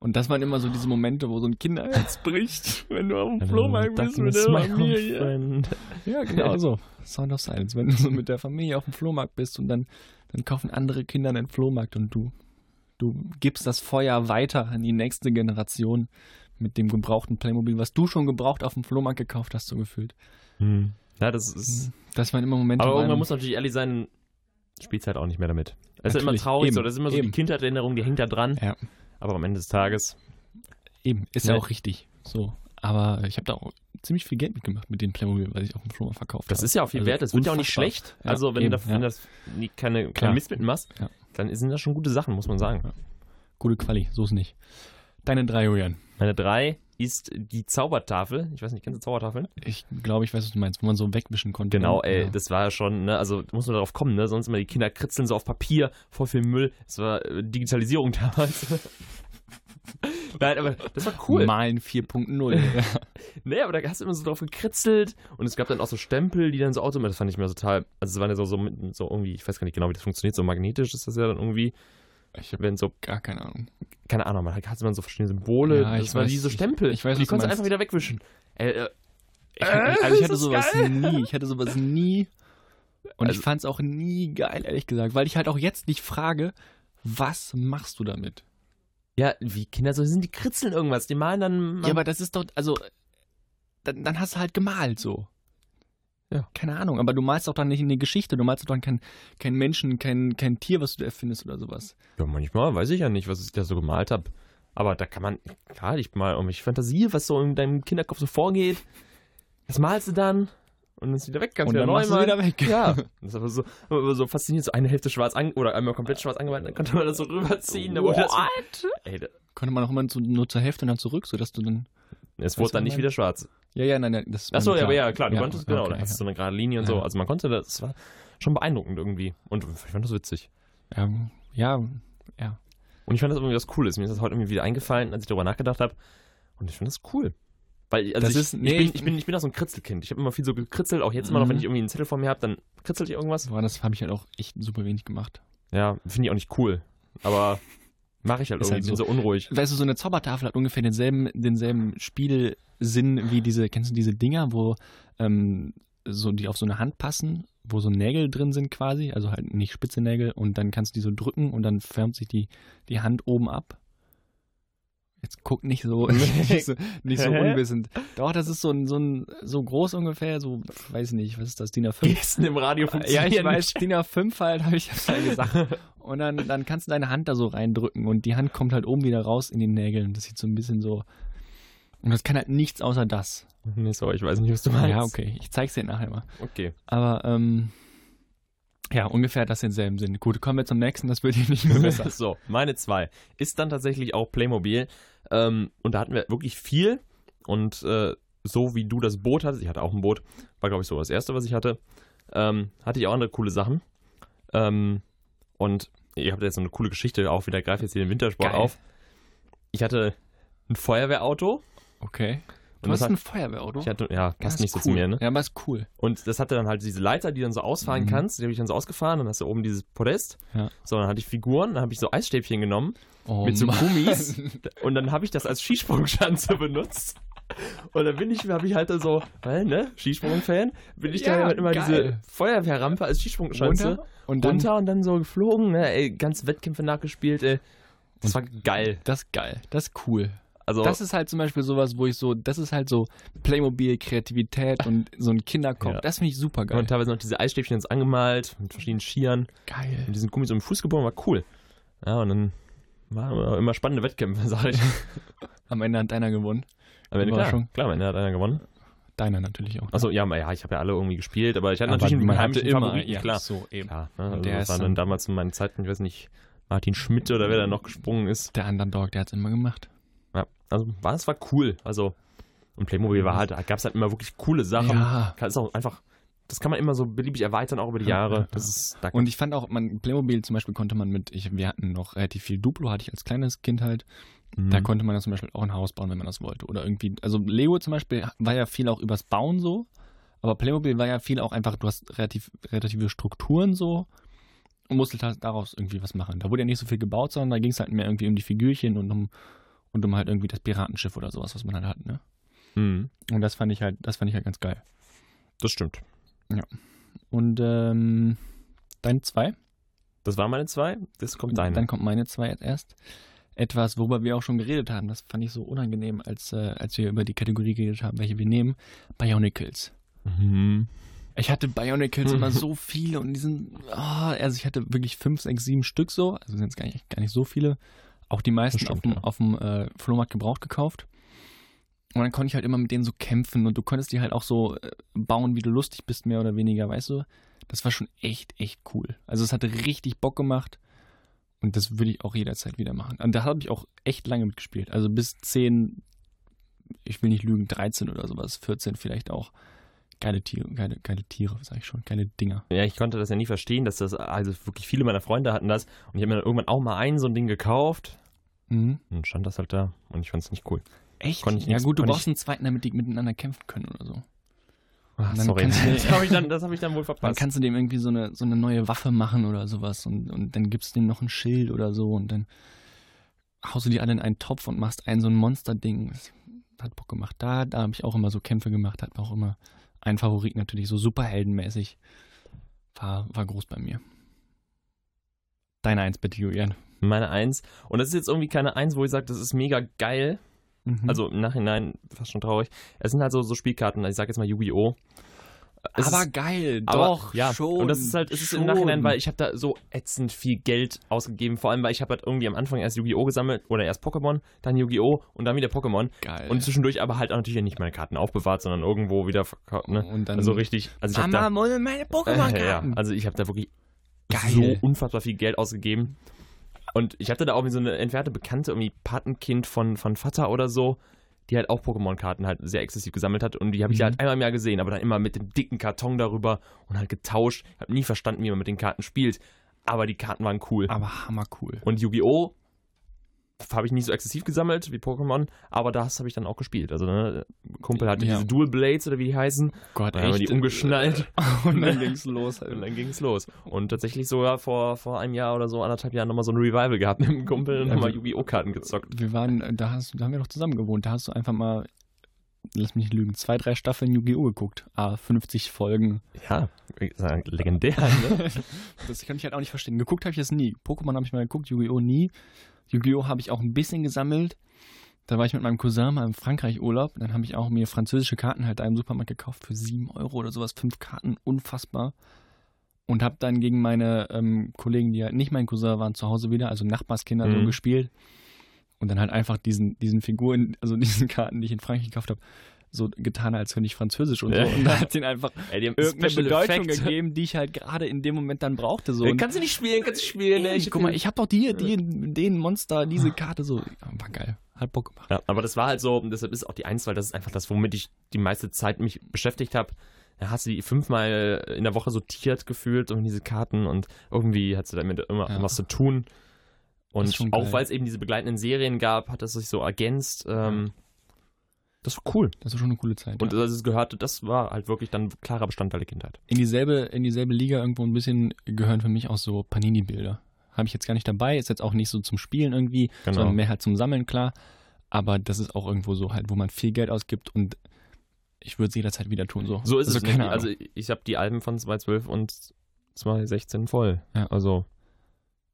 Und das waren immer so diese Momente, wo so ein Kinderherz bricht, wenn du auf dem Flohmarkt bist mit der Familie. Friend. Ja, genau so. Sound of Silence. Wenn du so mit der Familie auf dem Flohmarkt bist und dann, dann kaufen andere Kinder den Flohmarkt und du, du gibst das Feuer weiter an die nächste Generation mit dem gebrauchten Playmobil, was du schon gebraucht auf dem Flohmarkt gekauft hast, so gefühlt. Hm. Ja, das ist. Das waren immer Momente. Aber einem- muss man natürlich ehrlich sein, spielst halt auch nicht mehr damit. Es ist immer traurig, eben, so, das ist immer so die eben. Kindheitserinnerung, die hängt da dran. Ja. Aber am Ende des Tages. Eben, ist ja Ne? auch richtig. So. Aber ich habe da auch ziemlich viel Geld mitgemacht mit dem Playmobil, was ich auf dem Flohmarkt verkauft Das habe. ist ja auch viel Also wert, das wird ja auch nicht schlecht. Ja, also, wenn, eben, du da, ja. wenn das nie keine, Klar. kein Mist mit machst, Ja. dann sind das schon gute Sachen, muss man sagen. Gute Quali, so ist nicht. Deine drei, Julian. Meine drei ist die Zaubertafel. Ich weiß nicht, kennst du Zaubertafeln? Ich glaube, ich weiß, was du meinst, wo man so wegwischen konnte. Genau, ey, Ja. das war ja schon, ne, also muss man darauf kommen, ne, sonst immer die Kinder kritzeln so auf Papier, voll viel Müll. Das war äh, Digitalisierung damals. Nein, aber das war cool. Malen 4.0. Nee, aber da hast du immer so drauf gekritzelt und es gab dann auch so Stempel, die dann so automatisch, das fand ich mir total, also es waren ja so, so, so irgendwie, ich weiß gar nicht genau, wie das funktioniert, so magnetisch ist das ja dann irgendwie, ich habe wenn so, gar keine Ahnung. keine Ahnung, man hatte man so verschiedene Symbole, Ja, ich das waren weiß, diese ich- Stempel, ich weiß, und die konntest du meinst. einfach wieder wegwischen. Äh, äh, Ich, Äh, also ich hatte sowas geil? nie. Ich hatte sowas nie. Und Also- ich fand es auch nie geil, ehrlich gesagt. Weil ich halt auch jetzt nicht frage, was machst du damit? ja, wie Kinder so sind, die kritzeln irgendwas, die malen dann, Ja, aber das ist doch, also, dann, dann hast du halt gemalt so. Ja. Keine Ahnung, aber du malst doch dann nicht in die Geschichte, du malst doch dann kein, kein Menschen, kein, kein Tier, was du erfindest oder sowas. Ja, manchmal weiß ich ja nicht, was ich da so gemalt habe. Aber da kann man, klar, ich mal irgendwelche Fantasie, was so in deinem Kinderkopf so vorgeht. Das malst du dann und dann ist wieder weg, kannst Und wieder dann neu malen. wieder weg. Ja, das ist aber so, aber so faszinierend, so eine Hälfte schwarz an, oder einmal komplett schwarz angemalt, dann konnte man das so rüberziehen. Wurde das, ey, da, Konnte man auch immer nur zur Hälfte und dann zurück, sodass du dann. Es wurde dann nicht ich wieder schwarz. Ja, ja, nein, nein. Das Achso, ja, aber ja, klar, du Ja, konntest, genau, okay, da hast du ja. so eine gerade Linie und so. Also man konnte das, das war schon beeindruckend irgendwie. Und ich fand das witzig. Ja, ja, ja. Und ich fand das irgendwie was Cooles. Mir ist das heute irgendwie wieder eingefallen, als ich darüber nachgedacht habe. Und ich finde das cool. Weil, also Das ich, ist- ich, nee, bin, ich- ich, bin, ich bin auch so ein Kritzelkind. Ich habe immer viel so gekritzelt, auch jetzt immer noch, Mhm. wenn ich irgendwie einen Zettel vor mir habe, dann kritzelt ich irgendwas. Aber das habe ich halt auch echt super wenig gemacht. Ja, finde ich auch nicht cool. Aber mache ich halt Ist irgendwie, halt bin so unruhig. Weißt du, so eine Zaubertafel hat ungefähr denselben, denselben Spielsinn wie diese, kennst du diese Dinger, wo ähm, so die auf so eine Hand passen, wo so Nägel drin sind quasi, also halt nicht spitze Nägel und dann kannst du die so drücken und dann färbt sich die, die Hand oben ab. Jetzt guck nicht so, nicht so, nicht so unwissend. Doch, das ist so ein, so ein, so groß ungefähr, so, weiß nicht, was ist das, DIN A5? Gesten im Radio Ja, funktionieren ich weiß. DIN A5 halt, habe ich das halt gesagt. Und dann, dann kannst du deine Hand da so reindrücken und die Hand kommt halt oben wieder raus in die Nägel. Und das sieht so ein bisschen so. Und das kann halt nichts außer das. Nee, sorry, ich weiß nicht, was du meinst. Ja, okay. Ich zeig's dir nachher mal. Okay. Aber, ähm, ja, ungefähr das in selben Sinn. Gut, kommen wir zum nächsten, das wird hier nicht mehr besser. so, meine zwei ist dann tatsächlich auch Playmobil. Ähm, und da hatten wir wirklich viel. Und äh, so wie du das Boot hattest, ich hatte auch ein Boot, war glaube ich so das erste, was ich hatte, ähm, hatte ich auch andere coole Sachen. Ähm, und ihr habt jetzt so eine coole Geschichte auch wieder, greife jetzt hier den Wintersport Geil. auf. Ich hatte ein Feuerwehrauto. Okay. Du Und hast ein hat, Feuerwehrauto? ich hatte, ja, Ja, passt ist nicht so cool. zu mir, ne? Ja, aber ist cool. Und das hatte dann halt diese Leiter, die dann so ausfahren Mhm. kannst. Die habe ich dann so ausgefahren. Dann hast du oben dieses Podest. Ja. So, dann hatte ich Figuren. Dann habe ich so Eisstäbchen genommen Oh, mit so Mann. Gummis. Und dann habe ich das als Skisprungschanze benutzt. Und dann bin ich, habe ich halt so, weil, ne, Skisprung-Fan, bin ich Ja, da halt immer geil. diese Feuerwehrrampe als Skisprungschanze Runter und dann. runter und dann so geflogen, ne, ey, ganz Wettkämpfe nachgespielt, ey. Das war geil. Das ist geil. Das ist cool. Also, Das ist halt zum Beispiel sowas, wo ich so, das ist halt so Playmobil, Kreativität und so ein Kinderkopf. Ja. Das finde ich super geil. und teilweise noch diese Eisstäbchen uns angemalt, mit verschiedenen Skiern. geil. mit diesen Gummis um den Fuß geboren, war cool. Ja, und dann waren immer spannende Wettkämpfe, sag ich. Am Ende hat deiner gewonnen. Am Ende, klar, klar, am Ende hat einer gewonnen. Deiner natürlich auch. Achso, ja, ja, ich habe ja alle irgendwie gespielt, aber ich hatte Aber natürlich einen heimischen immer, Favoriten, ja, klar. so eben. Klar, ne? Und also der das war dann- dann damals in meinen Zeiten, ich weiß nicht, Martin Schmidt oder wer da noch gesprungen ist. Der Underdog, der hat es immer gemacht. Also war, es war cool. Also, und Playmobil war halt, da gab es halt immer wirklich coole Sachen. Ja. Ist auch einfach, das kann man immer so beliebig erweitern, auch über die Ja, Jahre. ja, Das ja. ist, da Und ich fand auch, man, Playmobil zum Beispiel konnte man mit, ich, wir hatten noch relativ viel Duplo, hatte ich als kleines Kind halt. Mhm. Da konnte man ja zum Beispiel auch ein Haus bauen, wenn man das wollte. Oder irgendwie, also Lego zum Beispiel war ja viel auch übers Bauen so. Aber Playmobil war ja viel auch einfach, du hast relativ, relative Strukturen so und musstest halt daraus irgendwie was machen. Da wurde ja nicht so viel gebaut, sondern da ging es halt mehr irgendwie um die Figürchen und um, und um halt irgendwie das Piratenschiff oder sowas, was man halt hat, ne? Mhm. Und das fand ich halt, das fand ich halt ganz geil. Das stimmt. Und ähm, deine zwei? Das waren meine zwei, das kommt deine. Dann kommt meine zwei jetzt erst. Etwas, worüber wir auch schon geredet haben. Das fand ich so unangenehm, als, äh, als wir über die Kategorie geredet haben, welche wir nehmen. Bionicles. Mhm. Ich hatte Bionicles immer so viele und die sind, ah, also ich hatte wirklich fünf, sechs, sieben Stück so, also sind es gar nicht, gar nicht so viele. Auch die meisten Das auf stimmt, dem, ja. auf dem äh, Flohmarkt gebraucht gekauft. Und dann konnte ich halt immer mit denen so kämpfen und du konntest die halt auch so äh, bauen, wie du lustig bist, mehr oder weniger, weißt du? Das war schon echt, echt cool. Also es hatte richtig Bock gemacht und das würde ich auch jederzeit wieder machen. Und da habe ich auch echt lange mitgespielt. Also bis 10, ich will nicht lügen, 13 oder sowas, 14 vielleicht auch. Geile Tiere, geile, geile Tiere, sag ich schon, geile Dinger. Ja, ich konnte das ja nie verstehen, dass das, also wirklich viele meiner Freunde hatten das und ich habe mir dann irgendwann auch mal ein so ein Ding gekauft Mhm. und dann stand das halt da und ich fand es nicht cool. Echt? Konnte ich ja gut, du brauchst einen zweiten, damit die miteinander kämpfen können oder so. Ach, dann sorry, du- das habe ich, dann- das hab ich dann wohl Dann verpasst. kannst du dem irgendwie so eine, so eine neue Waffe machen oder sowas und, und dann gibst du dem noch ein Schild oder so und dann haust du die alle in einen Topf und machst ein so ein Monster-Ding. Hat Bock gemacht. Da, da habe ich auch immer so Kämpfe gemacht, hat auch immer ein Favorit natürlich, so superheldenmäßig. War, war groß bei mir. Deine Eins bitte, Julian. Meine Eins. Und das ist jetzt irgendwie keine Eins, wo ich sage, das ist mega geil. Mhm. Also im Nachhinein fast schon traurig. Es sind halt so, so Spielkarten, ich sage jetzt mal Yu-Gi-Oh! Es aber ist- geil, aber, doch, ja, schon. Und das ist halt, es ist im. Nachhinein, weil ich habe da so ätzend viel Geld ausgegeben. Vor allem, weil ich habe halt irgendwie am Anfang erst Yu-Gi-Oh! gesammelt oder erst Pokémon, dann Yu-Gi-Oh! und dann wieder Pokémon. Geil. Und zwischendurch aber halt auch natürlich nicht meine Karten aufbewahrt, sondern irgendwo wieder verkauft. Ne? Und dann Also richtig. Also ich da, Mama, hol meine äh, Pokémon-Karten. ja, also ich habe da wirklich Geil. so unfassbar viel Geld ausgegeben. Und ich hatte da auch so eine entfernte Bekannte, irgendwie Patenkind von, von Vater oder so, die halt auch Pokémon-Karten halt sehr exzessiv gesammelt hat. Und die habe ich Mhm. halt einmal im Jahr gesehen, aber dann immer mit dem dicken Karton darüber und halt getauscht. Ich habe nie verstanden, wie man mit den Karten spielt. Aber die Karten waren cool. aber hammer cool. Und Yu-Gi-Oh! Habe ich nicht so exzessiv gesammelt wie Pokémon, aber das habe ich dann auch gespielt. Also, ne, Kumpel hatte Ja. diese Dual Blades oder wie die heißen. Gott, Dann haben wir die umgeschnallt. und dann ging's los. Und dann ging es los. Und tatsächlich sogar vor, vor einem Jahr oder so, anderthalb Jahren nochmal so ein Revival gehabt mit dem Kumpel und Ja, haben mal wir- Yu-Gi-Oh! Karten gezockt. Wir waren, da, hast, da haben wir doch zusammen gewohnt. Da hast du einfach mal, lass mich nicht lügen, zwei, drei Staffeln Yu-Gi-Oh! geguckt. Ah, 50 Folgen. Ja, legendär, ne? Das kann ich halt auch nicht verstehen. Geguckt habe ich das nie. Pokémon habe ich mal geguckt, Yu-Gi-Oh! nie. Yu-Gi-Oh! habe ich auch ein bisschen gesammelt. Da war ich mit meinem Cousin mal im Frankreich-Urlaub. Dann habe ich auch mir französische Karten halt da im Supermarkt gekauft für 7 Euro oder sowas. Fünf Karten, unfassbar. Und habe dann gegen meine ähm, Kollegen, die halt nicht mein Cousin waren, zu Hause wieder, also Nachbarskinder, Mhm. so gespielt. Und dann halt einfach diesen, diesen Figuren, also diesen Karten, die ich in Frankreich gekauft habe, so getan, als könnte ich Französisch und so. Ja. Und da hat ihnen einfach Ey, irgendeine Bedeutung Effect. gegeben, die ich halt gerade in dem Moment dann brauchte. So. Äh, Kannst du nicht spielen, kannst du spielen. ne? Ey, guck mal, ich habe doch die, die, den Monster, diese Karte so. Ja, war geil. Hat Bock gemacht. Ja, aber das war halt so, und deshalb ist auch die Eins, weil das ist einfach das, womit ich die meiste Zeit mich beschäftigt habe. Da hast du die fünfmal in der Woche sortiert gefühlt und diese Karten und irgendwie hat sie damit immer Ja. was zu tun. Und auch weil es eben diese begleitenden Serien gab, hat das sich so ergänzt. Ähm, Das war cool. Das war schon eine coole Zeit. Und ja. als es gehörte, das war halt wirklich dann klarer Bestandteil der Kindheit. in dieselbe, in dieselbe Liga irgendwo ein bisschen gehören für mich auch so Panini-Bilder. Habe ich jetzt gar nicht dabei, ist jetzt auch nicht so zum Spielen irgendwie, Genau. sondern mehr halt zum Sammeln, klar. Aber das ist auch irgendwo so halt, wo man viel Geld ausgibt und ich würde es jederzeit wieder tun. So, So ist also, es. Keine ne? Also ich habe die Alben von 2012 und 2016 voll. Ja. Also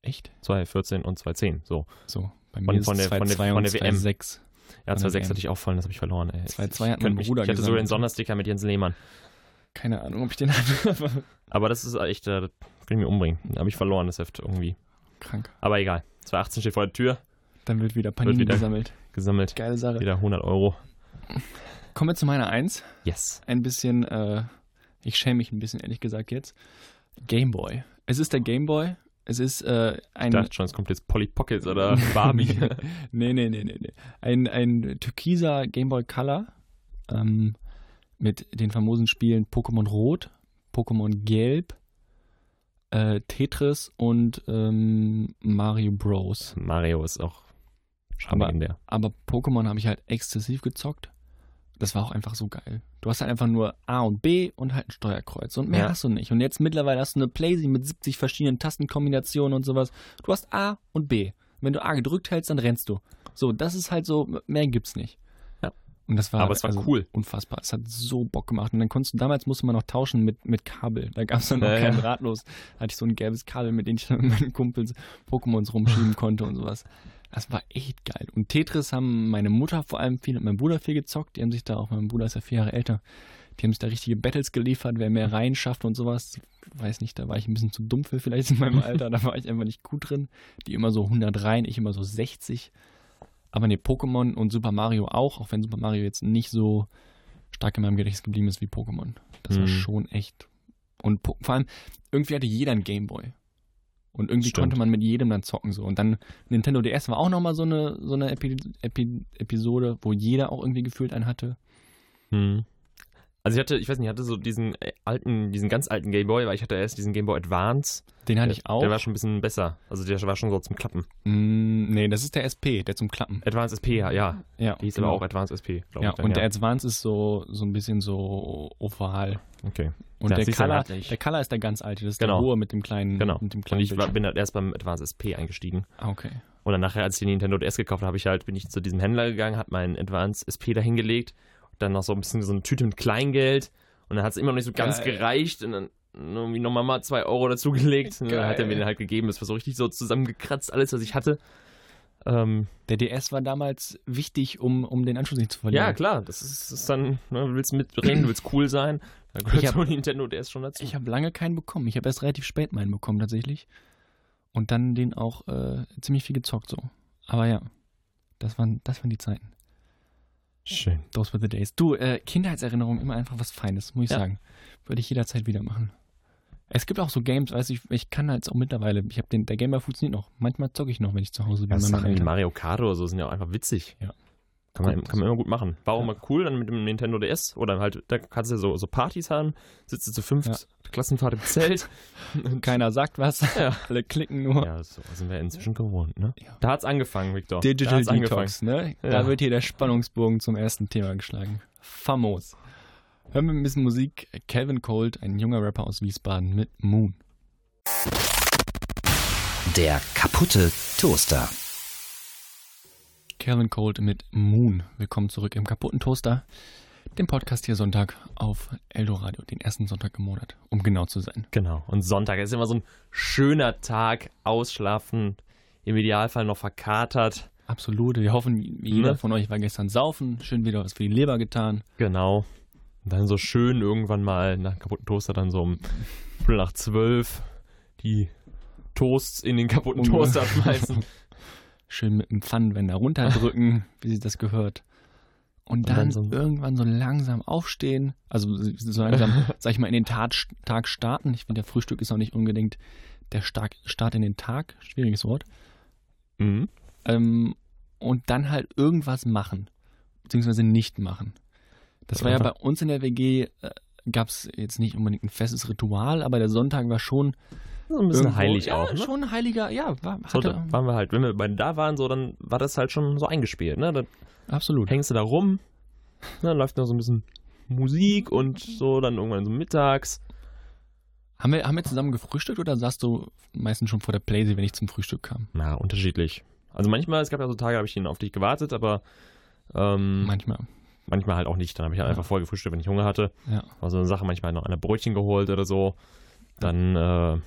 echt? 2014 und 2010. So. So, bei mir Von- ist von der- von der- 2,2 von der WM. 2,6. Ja, Von der 2006 WM. hatte ich auch voll, das habe ich verloren. Ey. 2,2 hat mein mich- Bruder Ich hatte so gesammelt. den Sondersticker mit Jens Lehmann. Keine Ahnung, ob ich den hatte. Aber das ist echt, äh, das kann ich mir umbringen. Da habe ich verloren, das Heft irgendwie. Krank. Aber egal. 2018 steht vor der Tür, Dann wird wieder Panini wieder- gesammelt. gesammelt. Geile Sache. Wieder 100 Euro. Kommen wir zu meiner Eins. Yes. Ein bisschen, äh, ich schäme mich ein bisschen, ehrlich gesagt jetzt. Gameboy. Es ist der Gameboy. Es ist äh, ein. Ich dachte schon, es kommt jetzt Polly Pockets oder Barbie. nee, nee, nee, nee, nee. Ein, ein türkiser Gameboy Color ähm, mit den famosen Spielen Pokémon Rot, Pokémon Gelb, äh, Tetris und ähm, Mario Bros. Mario ist auch schon Aber- legendär. Aber Pokémon habe ich halt exzessiv gezockt. Das war auch einfach so geil. Du hast halt einfach nur A und B und halt ein Steuerkreuz. Und mehr Ja. hast du nicht. Und jetzt mittlerweile hast du eine Playsee mit 70 verschiedenen Tastenkombinationen und sowas. Du hast A und B. Wenn du A gedrückt hältst, dann rennst du. So, das ist halt so, mehr gibt's nicht. Ja. Und das war, Aber es war also cool. unfassbar. Es hat so Bock gemacht. Und dann konntest du, damals musste man noch tauschen mit, mit Kabel. Da gab es dann noch Ja, kein ja. drahtlos. Da hatte ich so ein gelbes Kabel, mit dem ich dann mit meinen Kumpels Pokémons rumschieben konnte und sowas. Das war echt geil. Und Tetris haben meine Mutter vor allem viel und mein Bruder viel gezockt. Die haben sich da auch, mein Bruder ist ja vier Jahre älter, die haben sich da richtige Battles geliefert, wer mehr Reihen schafft und sowas. Ich weiß nicht, da war ich ein bisschen zu dumm für vielleicht in meinem Alter. Da war ich einfach nicht gut drin. Die immer so 100 Reihen, ich immer so 60. Aber ne, Pokémon und Super Mario auch, auch wenn Super Mario jetzt nicht so stark in meinem Gedächtnis geblieben ist wie Pokémon. Das war Mhm. schon echt. Und po vor allem, irgendwie hatte jeder ein Gameboy. Und irgendwie Stimmt. konnte man mit jedem dann zocken so. Und dann Nintendo DS war auch nochmal so eine, so eine Epi Epi Episode, wo jeder auch irgendwie gefühlt einen hatte. Hm. Also ich hatte, ich weiß nicht, ich hatte so diesen äh, alten, diesen ganz alten Gameboy, weil ich hatte erst diesen Gameboy Advance. Den hatte Der- ich auch. Der war schon ein bisschen besser. Also der war schon so zum Klappen. Mm, nee, das ist der SP, der zum Klappen. Advance SP, ja, ja. Ja, Die hieß genau. aber auch Advance SP, glaube Ja, ich. Dann, und der Advance ist so, so ein bisschen so oval. Okay. Und Ja, der, Color, ich. der Color ist der ganz alte, das ist Genau. der hohe mit dem kleinen, Genau. mit dem Und kleinen ich war, Bildschirm. bin halt erst beim Advance SP eingestiegen. Ah, okay. Und dann nachher, als ich den Nintendo DS gekauft habe, habe ich halt, bin ich zu diesem Händler gegangen, habe meinen Advance SP dahingelegt, dann noch so ein bisschen so eine Tüte mit Kleingeld und dann hat es immer noch nicht so ganz Geil. gereicht und dann irgendwie nochmal mal zwei Euro dazugelegt. Und dann hat er mir den halt gegeben. Das war so richtig so zusammengekratzt, alles, was ich hatte. Ähm, Der DS war damals wichtig, um, um den Anschluss nicht zu verlieren. ja, klar, das ist, ist dann, ne, du willst mitreden, du willst cool sein. Da gehört Ich hab- so Nintendo DS schon dazu. Ich habe lange keinen bekommen. Ich habe erst relativ spät meinen bekommen tatsächlich. Und dann den auch äh, ziemlich viel gezockt so. Aber ja, das waren, das waren die Zeiten. Schön. Those were the days. Du, äh, Kindheitserinnerung immer einfach was Feines, muss ich Ja. sagen. Würde ich jederzeit wieder machen. Es gibt auch so Games, weiß ich, ich kann halt auch mittlerweile, ich habe den, der Gamer funktioniert noch. Manchmal zocke ich noch, wenn ich zu Hause bin. Ja, Sachen wie. Mario Kart oder so sind ja auch einfach witzig. Ja. Kann man, kann man immer gut machen. War auch Ja. mal cool dann mit dem Nintendo DS. Oder halt, da kannst du so, so Partys haben, sitzt du zu fünf, Ja. Klassenfahrt im Zelt. Keiner sagt was, Ja. alle klicken nur. ja, so sind wir inzwischen gewohnt, ne? Ja. Da hat's angefangen, Victor. da Digital hat's angefangen. Detox, ne? Ja. Da wird hier der Spannungsbogen zum ersten Thema geschlagen. Famos. Hören wir ein bisschen Musik. Calvin Cold, ein junger Rapper aus Wiesbaden mit Moon. Der kaputte Toaster. Calvin Cold mit Moon. Willkommen zurück im kaputten Toaster. Dem Podcast hier Sonntag auf Eldoradio, den ersten Sonntag im Monat, um genau zu sein. Genau. Und Sonntag ist immer so ein schöner Tag, ausschlafen, im Idealfall noch verkatert. Absolut. Wir hoffen, jeder Ne? von euch war gestern saufen, schön wieder was für die Leber getan. Genau. Und dann so schön irgendwann mal nach dem kaputten Toaster dann so um nach zwölf die Toasts in den kaputten Toaster schmeißen. Schön mit dem Pfannenwender runterdrücken, wie sich das gehört. Und dann dann, so- irgendwann so langsam aufstehen, also so langsam, sag ich mal, in den Tat, Tag starten. Ich finde, der Frühstück ist auch nicht unbedingt der Stark, Start in den Tag, schwieriges Wort. mhm. Ähm, und dann halt irgendwas machen, beziehungsweise nicht machen. Das war ja bei uns in der WG, äh, gab es jetzt nicht unbedingt ein festes Ritual, aber der Sonntag war schon So ein bisschen irgendwo- heilig ja, auch, ne? schon heiliger, ja, war, So, hatte, da waren wir halt, wenn wir beide da waren, so, dann war das halt schon so eingespielt, ne? Dann absolut. hängst du da rum, ne, dann läuft noch so ein bisschen Musik und so, dann irgendwann so mittags. Haben wir, haben wir zusammen gefrühstückt oder saßt du meistens schon vor der Playsee, wenn ich zum Frühstück kam? Na, unterschiedlich. Also manchmal, es gab ja so Tage, habe ich auf dich gewartet, aber ähm, Manchmal. manchmal halt auch nicht. Dann habe ich halt Ja. einfach vorher gefrühstückt, wenn ich Hunger hatte. Ja. War so eine Sache, manchmal noch eine Brötchen geholt oder so. Dann, äh,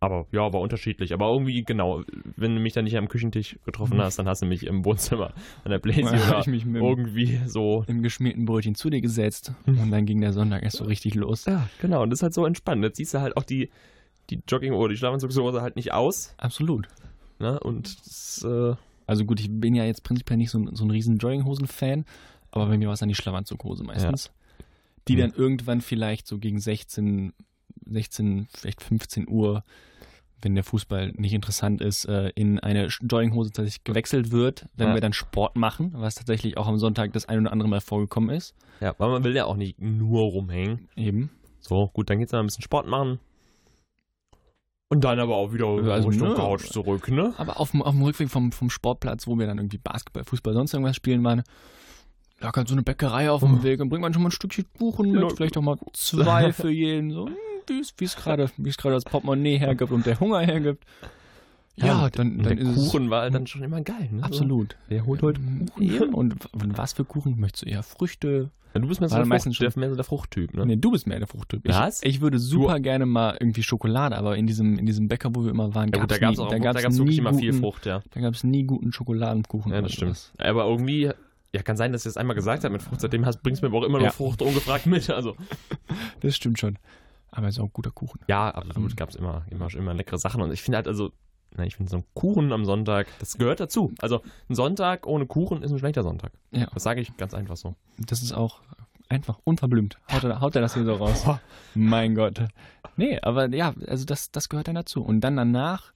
aber ja, war unterschiedlich. Aber irgendwie, genau, wenn du mich dann nicht am Küchentisch getroffen Mhm. hast, dann hast du mich im Wohnzimmer an der hab oder ich mich irgendwie so. im geschmierten Brötchen zu dir gesetzt Hm. und dann ging der Sonntag erst so richtig los. Ja, genau. Und das ist halt so entspannt. Jetzt siehst du halt auch die, die Jogging- oder die Schlafanzugshose halt nicht aus. Absolut. Ne? Und das, äh, Also gut, ich bin ja jetzt prinzipiell nicht so, ein- so ein riesen Jogginghosen-Fan, aber bei mir war es dann die Schlafanzughose meistens. Die Ja. dann irgendwann vielleicht so gegen 16, 16, vielleicht 15 Uhr, wenn der Fußball nicht interessant ist, äh, in eine Jogginghose tatsächlich gewechselt wird, wenn Ja. wir dann Sport machen, was tatsächlich auch am Sonntag das ein oder andere Mal vorgekommen ist. ja, weil man will ja auch nicht nur rumhängen. Eben. So, gut, dann geht's dann ein bisschen Sport machen. Und dann aber auch wieder also, Richtung ne? Couch zurück, ne? Aber auf dem, auf dem Rückweg vom, vom Sportplatz, wo wir dann irgendwie Basketball, Fußball, sonst irgendwas spielen waren, lag halt so eine Bäckerei auf dem. Weg und bringt man schon mal ein Stückchen Kuchen mit, vielleicht auch mal zwei für jeden, so, hm, wie es es gerade wie es gerade das Portemonnaie hergibt und der Hunger hergibt. Ja, und- dann, und dann der ist es Kuchen war dann schon immer geil, ne? absolut. So, wer holt heute Mm, Kuchen? Eben. Und w- was für Kuchen möchtest du eher? Früchte? Ja, du bist mehr so der, meistens der, mehr so der Fruchttyp, ne? Nee, du bist mehr der Fruchttyp. Ich, Was? ich würde super gerne mal irgendwie Schokolade, aber in diesem, in diesem Bäcker, wo wir immer waren, Ja, gut, da gab's gab's nie, auch, da da gab's gab's nie wirklich immer viel Frucht, ja. Da gab es nie guten Schokoladenkuchen. Ja, das stimmt. sowas. Aber irgendwie, ja, kann sein, dass ich das einmal gesagt habe mit Frucht. Seitdem hast, bringst du mir aber auch immer Ja. nur Frucht ungefragt mit. Also, Das stimmt schon. Aber es ist auch ein guter Kuchen. ja, absolut. Ähm. Gab's immer, immer, immer leckere Sachen. Und ich finde halt, also, na, ich finde so ein Kuchen am Sonntag, das gehört dazu. Also, ein Sonntag ohne Kuchen ist ein schlechter Sonntag. Ja. Das sage ich ganz einfach so. Das ist auch einfach unverblümt. Haut er, haut er das hier so raus? mein Gott. Nee, aber ja, also das, das gehört dann dazu. Und dann danach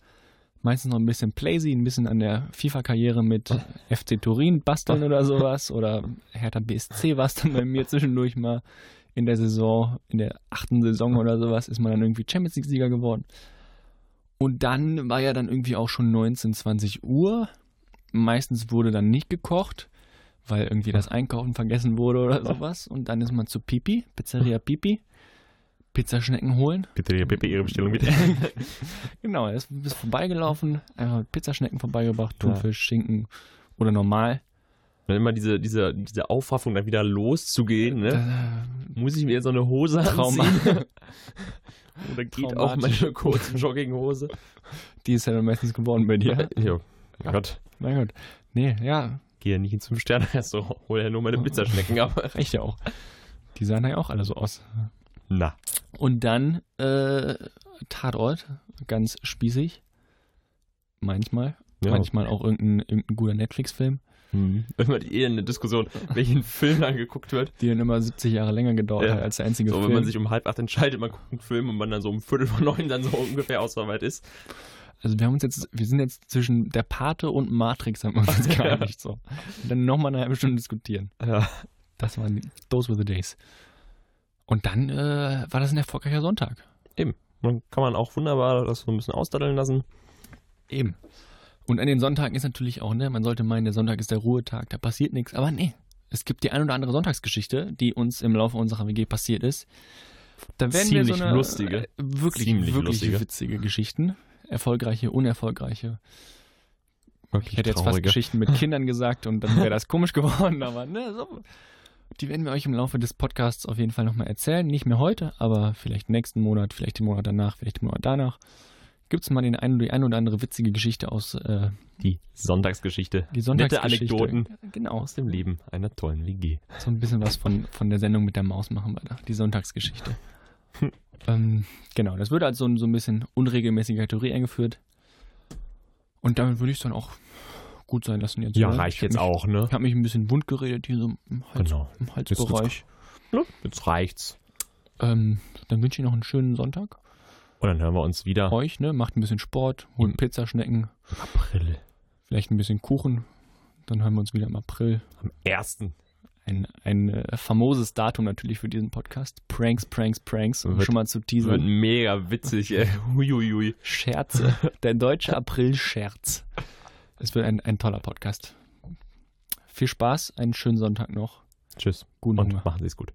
meistens noch ein bisschen Playsy, ein bisschen an der FIFA-Karriere mit FC Turin basteln oder sowas. Oder Hertha BSC war es dann bei mir zwischendurch mal in der Saison, in der achten Saison oder sowas, ist man dann irgendwie Champions League-Sieger geworden. Und dann war ja dann irgendwie auch schon 19, 20 Uhr. Meistens wurde dann nicht gekocht, weil irgendwie das Einkaufen vergessen wurde oder sowas. Und dann ist man zu Pipi, Pizzeria Pipi, Pizzaschnecken holen. Bitte, bitte Ihre Bestellung bitte. Genau, er ist vorbeigelaufen, einfach mit Pizzaschnecken vorbeigebracht, Ja. Thunfisch, Schinken oder normal. Dann immer diese, diese, diese Aufraffung, dann wieder loszugehen, ne? Äh, Muss ich mir so eine Hose Trauma. anziehen? Oder geht auch meine kurze Jogginghose? Die ist ja dann meistens geworden bei dir. Jo. Gott. Mein Gott. Nee, ja, Gehe ja nicht ins Fünf-Sterne-Restaurant, hol ja nur meine Pizzaschnecken ab. reicht ja auch. Die sahen ja auch alle so aus. Na. Und dann äh, Tatort, ganz spießig. Manchmal. Ja. Manchmal auch irgendein, irgendein guter Netflix-Film, Hm. Immer die eine Diskussion, welchen Film angeguckt wird. die dann immer 70 Jahre länger gedauert Ja. hat als der einzige So, Film. wenn man sich um halb acht entscheidet, man guckt einen Film und man dann so um Viertel vor neun dann so ungefähr ausarbeitet ist. Also wir haben uns jetzt, wir sind jetzt zwischen der Pate und Matrix haben wir uns gar nicht so. Und dann nochmal eine halbe Stunde diskutieren. Ja. Das waren die, those were the days. Und dann äh, war das ein erfolgreicher Sonntag. Dann kann man auch wunderbar das so ein bisschen ausdaddeln lassen. Eben. Und an den Sonntagen ist natürlich auch, ne, man sollte meinen, der Sonntag ist der Ruhetag, da passiert nichts. Aber nee, es gibt die ein oder andere Sonntagsgeschichte, die uns im Laufe unserer WG passiert ist. Da werden wir Ziemlich so eine lustige. äh, wirklich, Ziemlich wirklich lustige. witzige Geschichten. Erfolgreiche, unerfolgreiche. Wirklich Ich hätte jetzt fast traurige. Geschichten mit Kindern gesagt und dann wäre das komisch geworden, aber ne, so. Die werden wir euch im Laufe des Podcasts auf jeden Fall nochmal erzählen. Nicht mehr heute, aber vielleicht nächsten Monat, vielleicht den Monat danach, vielleicht den Monat danach. Gibt es mal den ein, die ein oder andere witzige Geschichte aus äh, Die Sonntagsgeschichte. die Sonntagsgeschichte. Nette Anekdoten Genau, aus dem Leben einer tollen WG. so ein bisschen was von, von der Sendung mit der Maus machen wir da, die Sonntagsgeschichte. ähm, genau, das wird als so, ein- so ein bisschen unregelmäßige Theorie eingeführt. Und damit würde ich es dann auch gut sein lassen jetzt. Ja, ne? reicht Ich jetzt mich, auch, ne? Ich habe mich ein bisschen wund geredet hier so im, Hals, Genau. im Halsbereich. Ne? Jetzt reicht's. Ähm, dann wünsche ich noch einen schönen Sonntag. Und dann hören wir uns wieder Euch, ne? Macht ein bisschen Sport, holt Im- Pizzaschnecken, im April. vielleicht ein bisschen Kuchen. Dann hören wir uns wieder im April. Am 1. Ein, ein äh, famoses Datum natürlich für diesen Podcast. Pranks, Pranks, Pranks. Um Wird- schon mal zu Wird teasern. mega witzig, ey. Huiuiui. Scherze. Der deutsche April-Scherz. Es wird ein, ein toller Podcast. Viel Spaß, einen schönen Sonntag noch. Tschüss. Guten Und Hunger. machen Sie es gut.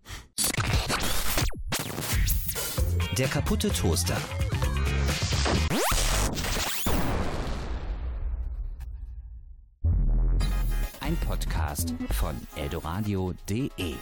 Der kaputte Toaster. Ein Podcast von eldoradio.de